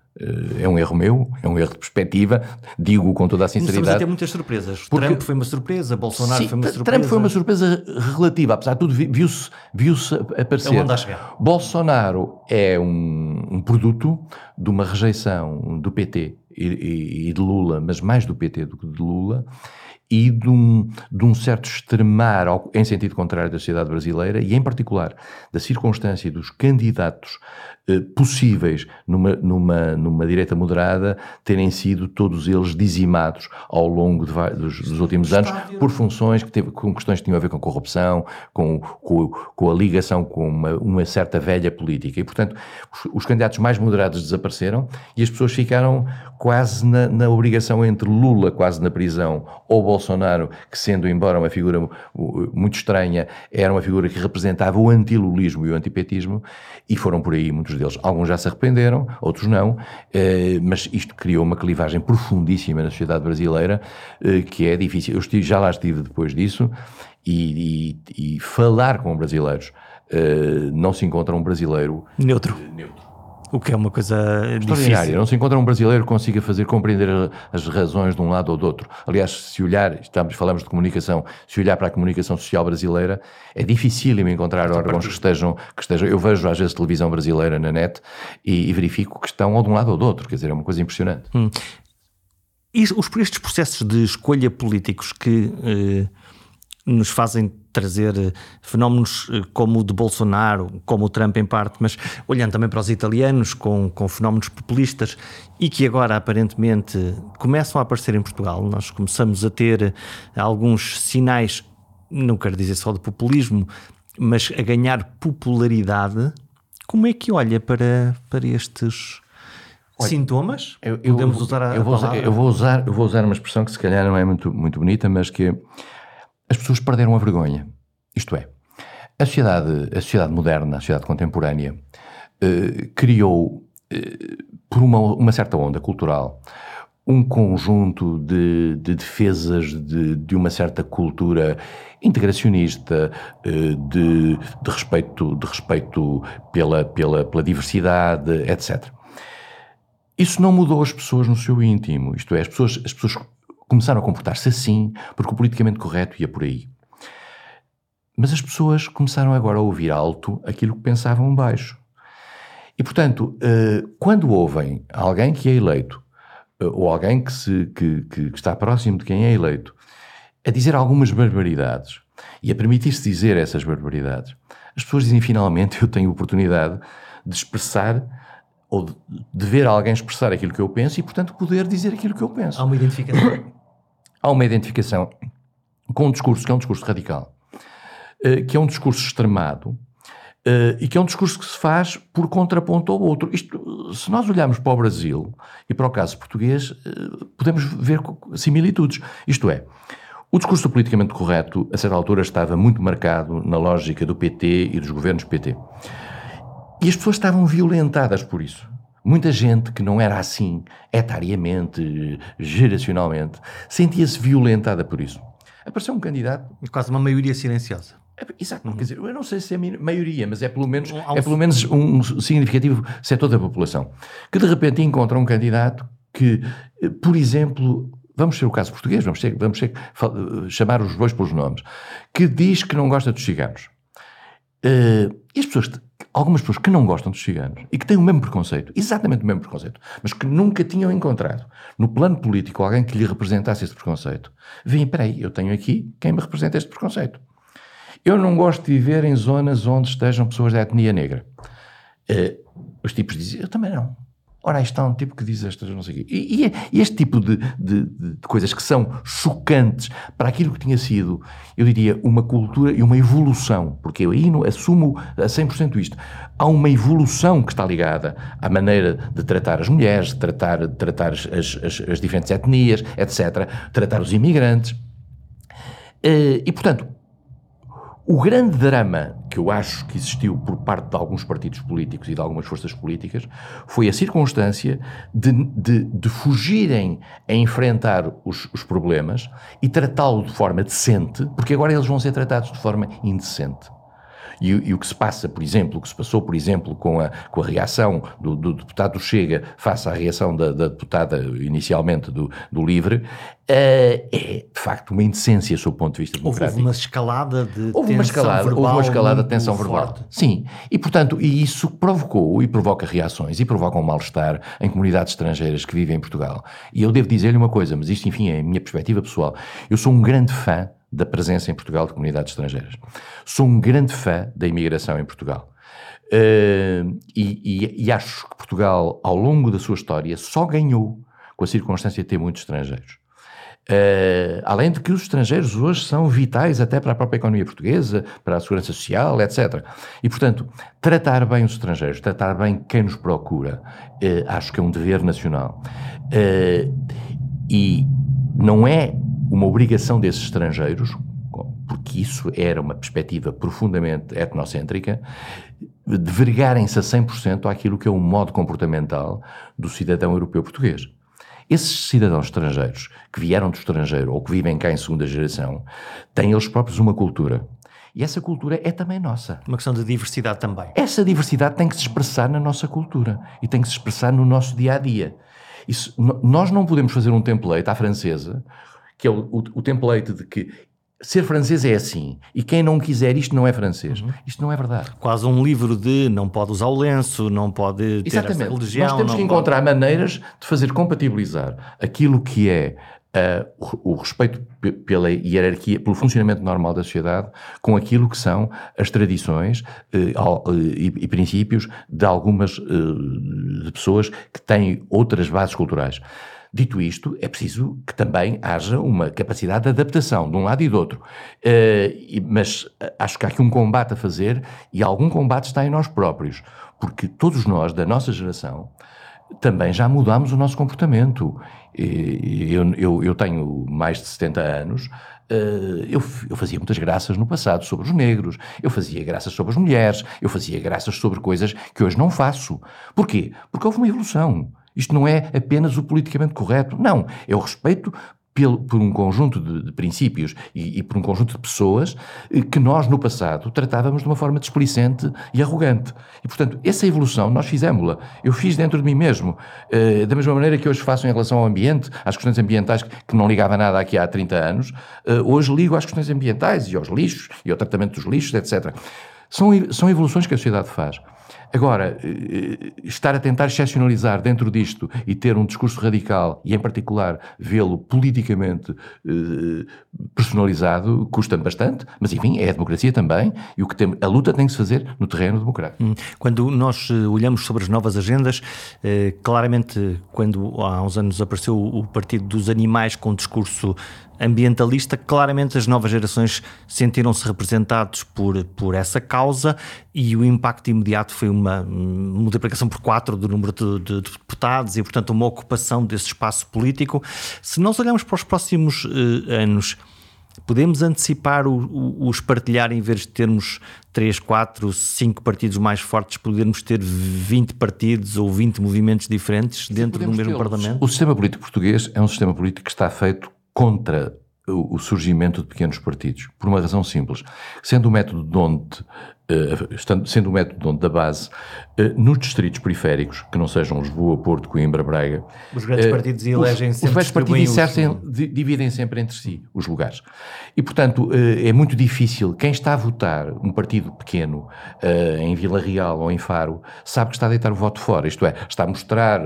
É um erro meu, é um erro de perspectiva, digo com toda a sinceridade. Estamos a ter muitas surpresas. Porque... Trump foi uma surpresa, Bolsonaro Sim, foi uma surpresa. Trump foi uma surpresa relativa, apesar de tudo, viu-se viu aparecer. É onde a chegar. Bolsonaro é um, um, produto de uma rejeição do PT e, e, e de Lula, mas mais do PT do que de Lula, e de um, de um certo extremar ao, em sentido contrário da sociedade brasileira e, em particular, da circunstância dos candidatos eh, possíveis numa, numa, numa direita moderada terem sido todos eles dizimados ao longo de, dos, dos, últimos anos por funções que teve, com questões que tinham a ver com corrupção, com, com, com a ligação com uma, uma, certa velha política. E, portanto, os, os, candidatos mais moderados desapareceram e as pessoas ficaram quase na, na obrigação entre Lula, quase na prisão, ou Bolsonaro, que sendo embora uma figura muito estranha, era uma figura que representava o antilulismo e o antipetismo, e foram por aí muitos deles. Alguns já se arrependeram, outros não, eh, mas isto criou uma clivagem profundíssima na sociedade brasileira eh, que é difícil. Eu estive, já lá estive depois disso e, e, e falar com brasileiros. Eh, não se encontra um brasileiro neutro. neutro. O que é uma coisa extraordinária. Difícil. Não se encontra um brasileiro que consiga fazer compreender as razões de um lado ou do outro. Aliás, se olhar, estamos, falamos de comunicação, se olhar para a comunicação social brasileira, é difícil encontrar órgãos que estejam, que estejam. Eu vejo às vezes televisão brasileira na net e, e verifico que estão ou de um lado ou do outro. Quer dizer, é uma coisa impressionante. Hum. E os, estes processos de escolha políticos que eh, nos fazem trazer eh, fenómenos eh, como o de Bolsonaro, como o Trump em parte, mas olhando também para os italianos com, com fenómenos populistas e que agora aparentemente começam a aparecer em Portugal. Nós começamos a ter eh, alguns sinais, não quero dizer só de populismo, mas a ganhar popularidade. Como é que olha para, para estes sintomas? Eu, eu, Podemos usar a, eu vou, a eu vou usar Eu vou usar uma expressão que se calhar não é muito, muito bonita, mas que as pessoas perderam a vergonha. Isto é, a sociedade, a sociedade moderna, a sociedade contemporânea, eh, criou, eh, por uma, uma, certa onda cultural, um conjunto de, de defesas de, de, uma certa cultura integracionista, eh, de, de, respeito, de respeito pela, pela, pela diversidade, etc. Isso não mudou as pessoas no seu íntimo, isto é, as pessoas, as pessoas começaram a comportar-se assim, porque o politicamente correto ia por aí. Mas as pessoas começaram agora a ouvir alto aquilo que pensavam baixo. E, portanto, eh, quando ouvem alguém que é eleito, eh, ou alguém que, se, que, que está próximo de quem é eleito, a dizer algumas barbaridades e a permitir-se dizer essas barbaridades, as pessoas dizem finalmente eu tenho oportunidade de expressar ou de, de ver alguém expressar aquilo que eu penso e, portanto, poder dizer aquilo que eu penso. Há uma identificação. Há uma identificação com um discurso que é um discurso radical, uh, que é um discurso extremado, Uh, e que é um discurso que se faz por contraponto ao outro. Isto, se nós olharmos para o Brasil e para o caso português, uh, podemos ver similitudes. Isto é, o discurso politicamente correto, a certa altura, estava muito marcado na lógica do PT e dos governos PT. E as pessoas estavam violentadas por isso. Muita gente que não era assim, etariamente, geracionalmente, sentia-se violentada por isso. Apareceu um candidato. Quase uma maioria silenciosa. É, exato, uhum. quer dizer, eu não sei se é maioria, mas é pelo menos, um, é pelo menos um significativo setor da população, que de repente encontra um candidato que, eh, por exemplo, vamos ser o caso português, vamos, ser, vamos ser, chamar os bois pelos nomes, que diz que não gosta dos ciganos. Uh, e as pessoas, algumas pessoas que não gostam dos ciganos e que têm o mesmo preconceito, exatamente o mesmo preconceito, mas que nunca tinham encontrado no plano político alguém que lhe representasse esse preconceito, veem, espera aí, eu tenho aqui quem me representa este preconceito. Eu não gosto de viver em zonas onde estejam pessoas da etnia negra. Uh, os tipos dizem, eu também não. Ora, aí está um tipo que diz estas, não sei o quê. E, e, este tipo de, de, de, coisas que são chocantes para aquilo que tinha sido, eu diria, uma cultura e uma evolução, porque eu aí assumo a 100% isto. Há uma evolução que está ligada à maneira de tratar as mulheres, de tratar, de tratar as, as, as diferentes etnias, etc., tratar os imigrantes. Uh, e, portanto, o grande drama que eu acho que existiu por parte de alguns partidos políticos e de algumas forças políticas foi a circunstância de, de, de fugirem a enfrentar os, os problemas e tratá-lo de forma decente, porque agora eles vão ser tratados de forma indecente. E, e, o que se passa, por exemplo, o que se passou, por exemplo, com a, com a reação do, do deputado do Chega face à reação da, da deputada inicialmente do, do Livre, é, é de facto uma indecência sob o ponto de vista democrático. Houve uma escalada de houve uma escalada, verbal Houve uma escalada de tensão verbal. Forte. Sim, e portanto, e isso provocou e provoca reações e provoca um mal-estar em comunidades estrangeiras que vivem em Portugal. E eu devo dizer-lhe uma coisa, mas isto, enfim, é a minha perspectiva pessoal. Eu sou um grande fã da presença em Portugal de comunidades estrangeiras. Sou um grande fã da imigração em Portugal. Uh, e, e, e, acho que Portugal, ao longo da sua história, só ganhou com a circunstância de ter muitos estrangeiros. Uh, além de que os estrangeiros hoje são vitais até para a própria economia portuguesa, para a segurança social, etc. E, portanto, tratar bem os estrangeiros, tratar bem quem nos procura, uh, acho que é um dever nacional. e não é uma obrigação desses estrangeiros, porque isso era uma perspectiva profundamente etnocêntrica, de vergarem-se a 100% àquilo que é o modo comportamental do cidadão europeu português. Esses cidadãos estrangeiros que vieram do estrangeiro ou que vivem cá em segunda geração têm eles próprios uma cultura. E essa cultura é também nossa. Uma questão de diversidade também. Essa diversidade tem que se expressar na nossa cultura e tem que se expressar no nosso dia a dia. Isso, nós não podemos fazer um template à francesa que é o, o, o template de que ser francês é assim, e quem não quiser isto não é francês. Uhum. Isto não é verdade. Quase um livro de não pode usar o lenço, não pode ter Exatamente. essa religião. Nós temos que encontrar pode... maneiras de fazer compatibilizar aquilo que é uh, o, respeito pela hierarquia, pelo funcionamento normal da sociedade, com aquilo que são as tradições uh, e, e, princípios de algumas uh, de pessoas que têm outras bases culturais. Dito isto, é preciso que também haja uma capacidade de adaptação de um lado e do outro. Uh, mas eh, acho que há aqui um combate a fazer e algum combate está em nós próprios, porque todos nós, da nossa geração, também já mudámos o nosso comportamento. Eu, eu, eu tenho mais de 70 anos, Uh, eu, eu, fazia muitas graças no passado sobre os negros, eu fazia graças sobre as mulheres, eu fazia graças sobre coisas que hoje não faço. Porquê? Porque houve uma evolução. Isto não é apenas o politicamente correto. Não. É o respeito por um conjunto de, de princípios e, e, por um conjunto de pessoas eh, que nós, no passado, tratávamos de uma forma displicente e arrogante. E, portanto, essa evolução nós fizemos-la. Eu fiz dentro de mim mesmo. Uh, da mesma maneira que hoje faço em relação ao ambiente, às questões ambientais que não ligava nada aqui há 30 anos, uh, hoje ligo às questões ambientais e aos lixos e ao tratamento dos lixos, etc. São, são evoluções que a sociedade faz. Agora, eh, estar a tentar excepcionalizar dentro disto e ter um discurso radical e, em particular, vê-lo politicamente eh, personalizado custa-me bastante, mas enfim, é a democracia também e o que tem, a luta tem que se fazer no terreno democrático. Hum. Quando nós eh, olhamos sobre as novas agendas, claramente, quando há uns anos apareceu o Partido dos Animais com um discurso ambientalista, claramente as novas gerações sentiram-se representados por, por essa causa e o impacto imediato foi uma multiplicação por quatro do número de, de, de deputados e, portanto, uma ocupação desse espaço político. Se nós olharmos para os próximos uh, anos, podemos antecipar o, o, os partilhar em vez de termos 3, 4, 5 partidos mais fortes, podermos ter 20 partidos ou 20 movimentos diferentes dentro do mesmo Parlamento? O sistema político português é um sistema político que está feito contra o surgimento de pequenos partidos, por uma razão simples. Sendo o método de onde estando, sendo o método da base, uh, nos distritos periféricos, que não sejam Lisboa, Porto, Coimbra, Braga... Os grandes uh, partidos elegem os, sempre... Os grandes partidos os... dividem sempre entre si os lugares. E, portanto, é muito difícil, quem está a votar um partido pequeno em Vila Real ou em Faro, sabe que está a deitar o voto fora, isto é, está a mostrar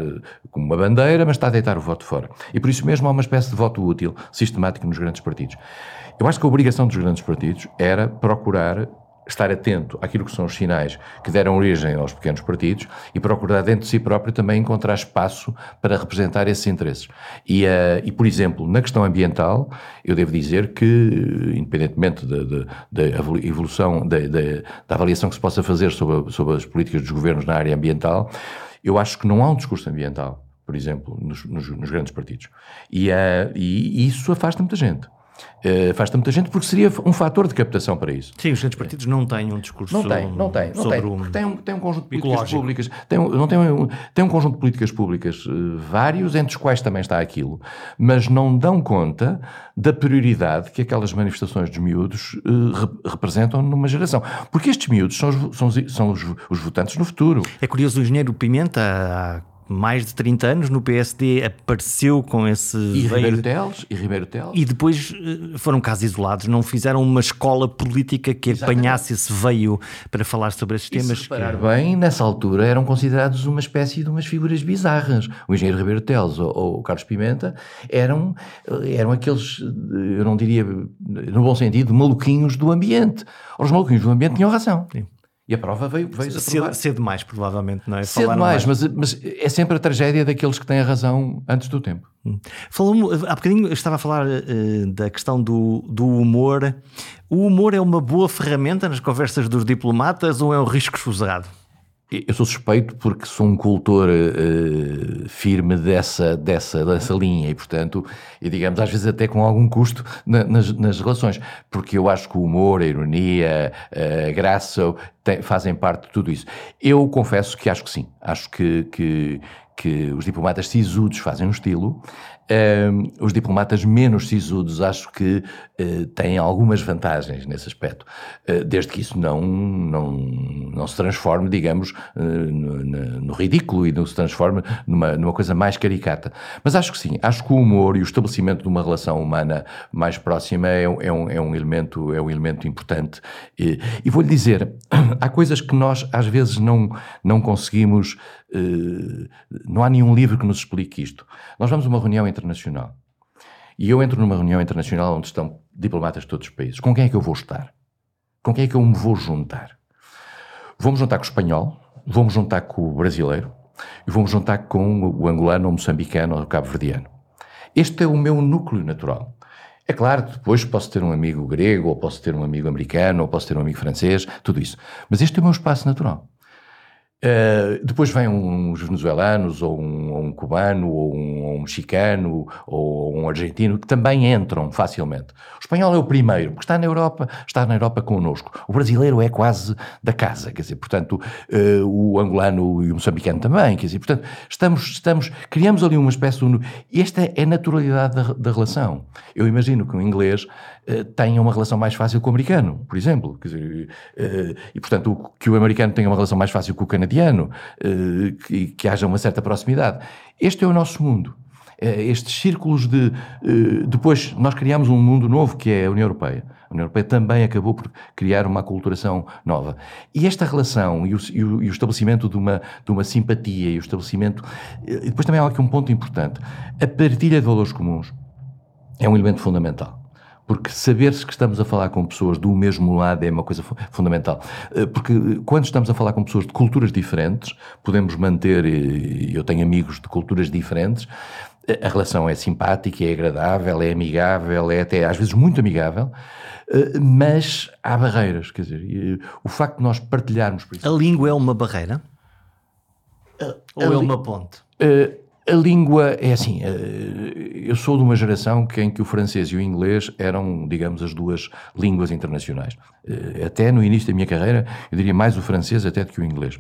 como uma bandeira, mas está a deitar o voto fora. E por isso mesmo há uma espécie de voto útil, sistemático nos grandes partidos. Eu acho que a obrigação dos grandes partidos era procurar estar atento àquilo que são os sinais que deram origem aos pequenos partidos e procurar dentro de si próprio também encontrar espaço para representar esses interesses. E, uh, e por exemplo, na questão ambiental, eu devo dizer que, independentemente da evolução, da, avaliação que se possa fazer sobre, sobre as políticas dos governos na área ambiental, eu acho que não há um discurso ambiental, por exemplo, nos, nos, nos grandes partidos. E, uh, e isso afasta muita gente. Uh, afasta muita gente porque seria um fator de captação para isso. Sim, os grandes partidos não têm um discurso Não tem, não tem. Não tem, um, tem, um, tem um conjunto de políticas públicas, tem um, não tem, um, tem um conjunto de políticas públicas uh, vários, entre os quais também está aquilo, mas não dão conta da prioridade que aquelas manifestações dos miúdos uh, re representam numa geração. Porque estes miúdos são os, são os, são os, os votantes no futuro. É curioso, o engenheiro Pimenta, há mais de 30 anos no PSD, apareceu com esse. E veio... Ribeiro Teles, e Ribeiro Teles. E depois eh, foram casos isolados, não fizeram uma escola política que Exatamente. apanhasse esse veio para falar sobre esses temas. E se reparar que... bem, nessa altura eram considerados uma espécie de umas figuras bizarras. O engenheiro Ribeiro Teles ou, ou o Carlos Pimenta eram, eh, eram aqueles, eh, eu não diria, no bom sentido, maluquinhos do ambiente. Os maluquinhos do ambiente tinham razão. Sim. E a prova veio, veio cedo, cedo demais, provavelmente, não é? Cedo demais, mas, mas, é sempre a tragédia daqueles que têm a razão antes do tempo. Hum. Falou há bocadinho estava a falar uh, da questão do, do humor. O humor é uma boa ferramenta nas conversas dos diplomatas ou é um risco esfusado? Eu sou suspeito porque sou um cultor uh, firme dessa, dessa, dessa linha e, portanto, e digamos, às vezes até com algum custo na, nas, nas relações, porque eu acho que o humor, a ironia, a graça tem, fazem parte de tudo isso. Eu confesso que acho que sim. Acho que, que, que os diplomatas sisudos fazem um estilo, os diplomatas menos sisudos acho que uh, têm algumas vantagens nesse aspecto, uh, desde que isso não, não, não se transforme, digamos, uh, no, no, ridículo e não se transforme numa, numa coisa mais caricata. Mas acho que sim, acho que o humor e o estabelecimento de uma relação humana mais próxima é, é, um, é, um, elemento, é um elemento importante. E, e vou-lhe dizer, [clears throat] há coisas que nós às vezes não, não conseguimos eh, não há nenhum livro que nos explique isto. Nós vamos a uma reunião internacional e eu entro numa reunião internacional onde estão diplomatas de todos os países. Com quem é que eu vou estar? Com quem é que eu me vou juntar? Vou-me juntar com o espanhol, vou-me juntar com o brasileiro e vou-me juntar com o angolano, o moçambicano ou o cabo-verdiano. Este é o meu núcleo natural. É claro, depois posso ter um amigo grego, ou posso ter um amigo americano, ou posso ter um amigo francês, tudo isso. Mas este é o meu espaço natural. Uh, depois vêm uns venezuelanos, ou um, ou um cubano, ou um, ou um, mexicano, ou um argentino, que também entram facilmente. O espanhol é o primeiro, porque está na Europa, está na Europa connosco. O brasileiro é quase da casa, quer dizer, portanto, uh, o angolano e o moçambicano também, quer dizer, portanto, estamos, estamos, criamos ali uma espécie de... Esta é a naturalidade da, da relação. Eu imagino que o inglês uh, tenha uma relação mais fácil com o americano, por exemplo, quer dizer, e portanto, que o americano tenha uma relação mais fácil com o canadiano, eh, que, que haja uma certa proximidade. Este é o nosso mundo. estes círculos de. Depois, nós criamos um mundo novo que é a União Europeia. A União Europeia também acabou por criar uma aculturação nova. E esta relação e o, e o, e o estabelecimento de uma, de uma simpatia e o estabelecimento. E depois também há aqui um ponto importante. A partilha de valores comuns é um elemento fundamental. Porque saber-se que estamos a falar com pessoas do mesmo lado é uma coisa fundamental. Eh, porque quando estamos a falar com pessoas de culturas diferentes, podemos manter, eu tenho amigos de culturas diferentes, a relação é simpática, é agradável, é amigável, é até às vezes muito amigável, eh, mas há barreiras. Quer dizer, o facto de nós partilharmos. A língua é uma barreira? Ou a é uma ponte? Uh, a língua é assim, eh, eu sou de uma geração em que o francês e o inglês eram, digamos, as duas línguas internacionais. Eh, até no início da minha carreira, eu diria mais o francês até do que o inglês.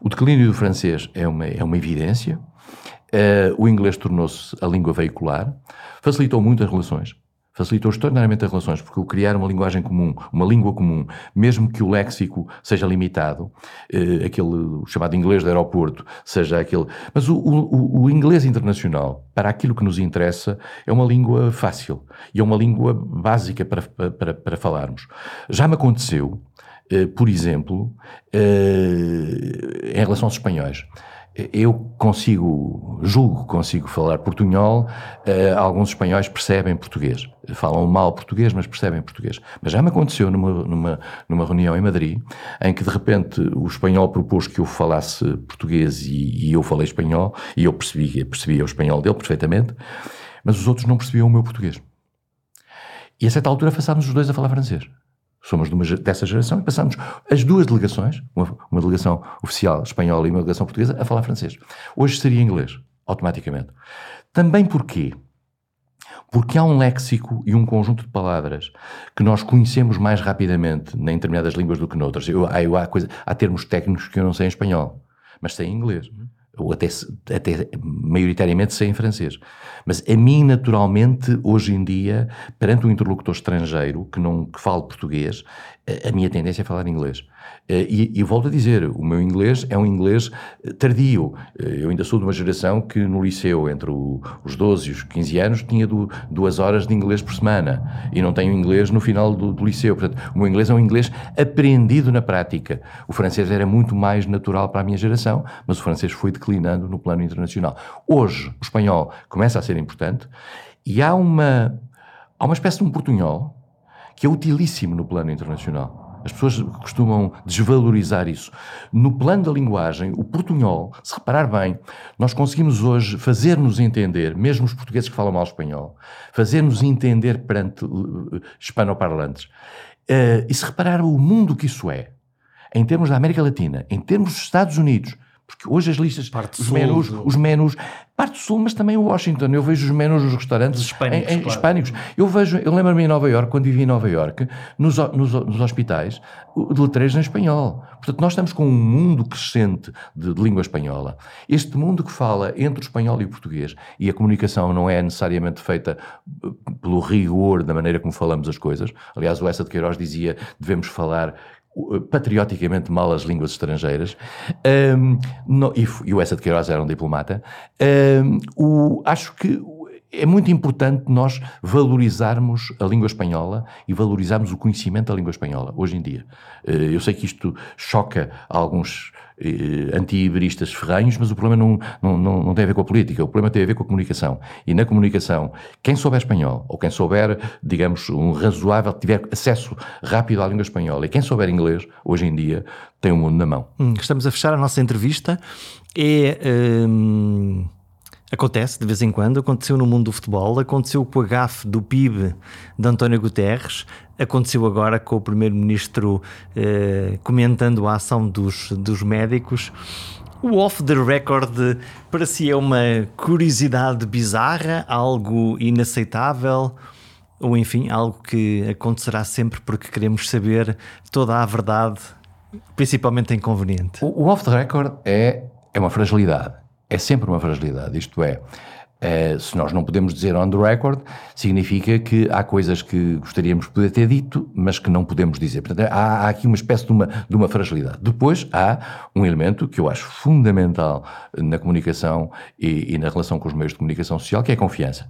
O declínio do francês é uma, é uma evidência. Eh, o inglês tornou-se a língua veicular, facilitou muito as relações facilitou extraordinariamente as relações, porque o criar uma linguagem comum, uma língua comum, mesmo que o léxico seja limitado, eh, aquele chamado inglês do aeroporto, seja aquele. Mas o, o, o, inglês internacional, para aquilo que nos interessa, é uma língua fácil e é uma língua básica para, para, para falarmos. Já me aconteceu, eh, por exemplo, eh, em relação aos espanhóis eu consigo, julgo consigo falar portunhol, uh, alguns espanhóis percebem português. Falam mal português, mas percebem português. Mas já me aconteceu numa, numa, numa reunião em Madrid, em que de repente o espanhol propôs que eu falasse português e, e eu falei espanhol, e eu percebi, percebia o espanhol dele perfeitamente, mas os outros não percebiam o meu português. E a certa altura passámos os dois a falar francês somos de uma, dessa geração e passamos as duas delegações, uma, uma, delegação oficial espanhola e uma delegação portuguesa, a falar francês. Hoje seria inglês, automaticamente. Também porquê? Porque há um léxico e um conjunto de palavras que nós conhecemos mais rapidamente em determinadas línguas do que noutras. Eu, há, há, coisa, há termos técnicos que eu não sei em espanhol, mas sei em inglês ou até, até maioritariamente sem francês. Mas a mim, naturalmente, hoje em dia, perante um interlocutor estrangeiro que não que fale português, a minha tendência é falar inglês. Eh, e, e, volto a dizer, o meu inglês é um inglês eh, tardio. Eh, eu ainda sou de uma geração que no liceu, entre o, os 12 e os 15 anos, tinha do, duas horas de inglês por semana. E não tenho inglês no final do, do, liceu. Portanto, o meu inglês é um inglês aprendido na prática. O francês era muito mais natural para a minha geração, mas o francês foi declinando no plano internacional. Hoje, o espanhol começa a ser importante e há uma, há uma espécie de um portunhol que é utilíssimo no plano internacional as pessoas costumam desvalorizar isso. No plano da linguagem, o portunhol, se reparar bem, nós conseguimos hoje fazer-nos entender, mesmo os portugueses que falam mal espanhol, fazer-nos entender perante uh, hispanoparlantes. Uh, e se reparar o mundo que isso é, em termos da América Latina, em termos dos Estados Unidos, porque hoje as listas, parte os menus, do... os menus, parte do sul, mas também Washington. Eu vejo os menus dos restaurantes hispânicos. Em, em, claro. hispânicos. Eu vejo, eu lembro-me em Nova York, quando vivi em Nova York, nos, nos, nos hospitais, de letreiros em espanhol. Portanto, nós estamos com um mundo crescente de, de, língua espanhola. Este mundo que fala entre o espanhol e o português, e a comunicação não é necessariamente feita eh, pelo rigor da maneira como falamos as coisas. Aliás, o Essa de Queiroz dizia devemos falar patrioticamente mal as línguas estrangeiras, um, no, e, e, o Essa de Queiroz era um diplomata, um, o, acho que é muito importante nós valorizarmos a língua espanhola e valorizarmos o conhecimento da língua espanhola, hoje em dia. Eh, eu sei que isto choca alguns eh, anti-iberistas ferranhos, mas o problema não, não, não, não tem a ver com a política, o problema tem a ver com a comunicação. E na comunicação, quem souber espanhol, ou quem souber, digamos, um razoável, tiver acesso rápido à língua espanhola, e quem souber inglês, hoje em dia, tem o mundo na mão. Hum, estamos a fechar a nossa entrevista. É. Hum Acontece de vez em quando, aconteceu no mundo do futebol, aconteceu com a gafe do PIB de António Guterres, aconteceu agora com o Primeiro-Ministro eh, comentando a ação dos, dos médicos. O off the record para si é uma curiosidade bizarra, algo inaceitável, ou enfim, algo que acontecerá sempre porque queremos saber toda a verdade, principalmente inconveniente. O, o off the record é, é uma fragilidade é sempre uma fragilidade. Isto é, Uh, se nós não podemos dizer on the record, significa que há coisas que gostaríamos de poder ter dito, mas que não podemos dizer. Portanto, há, há, aqui uma espécie de uma, de uma fragilidade. Depois há um elemento que eu acho fundamental na comunicação e, e na relação com os meios de comunicação social, que é a confiança.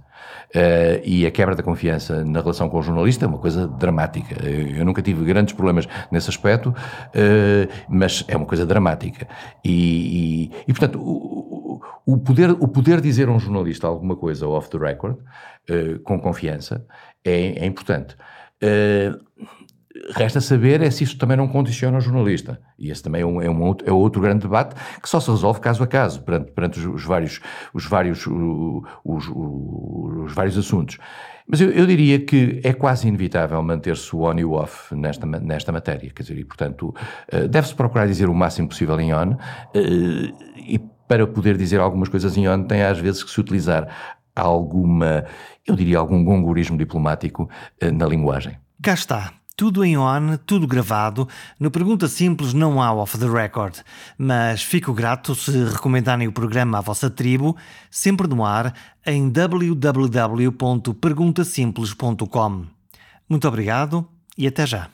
Uh, e a quebra da confiança na relação com o jornalista é uma coisa dramática. Eu nunca tive grandes problemas nesse aspecto, uh, mas é uma coisa dramática. E, e, e portanto, o, o, poder, o poder dizer a um jornalista alguma coisa off the record, uh, com confiança, é, é importante. Resta saber é se isso também não condiciona o jornalista. E esse também é, um, é, um outro, é outro grande debate que só se resolve caso a caso, perante, perante os, os vários, os, vários, os, os, os vários assuntos. Mas eu, eu, diria que é quase inevitável manter-se o on e o off nesta, nesta matéria. Quer dizer, e portanto, eh, deve-se procurar dizer o máximo possível em on, e para poder dizer algumas coisas em on, tem às vezes que se utilizar alguma, eu diria, algum gongorismo diplomático eh, na linguagem. Cá está. Tudo em on, tudo gravado. No Pergunta Simples não há off the record, mas fico grato se recomendarem o programa à vossa tribo, sempre no ar, em www.perguntasimples.com. Muito obrigado e até já.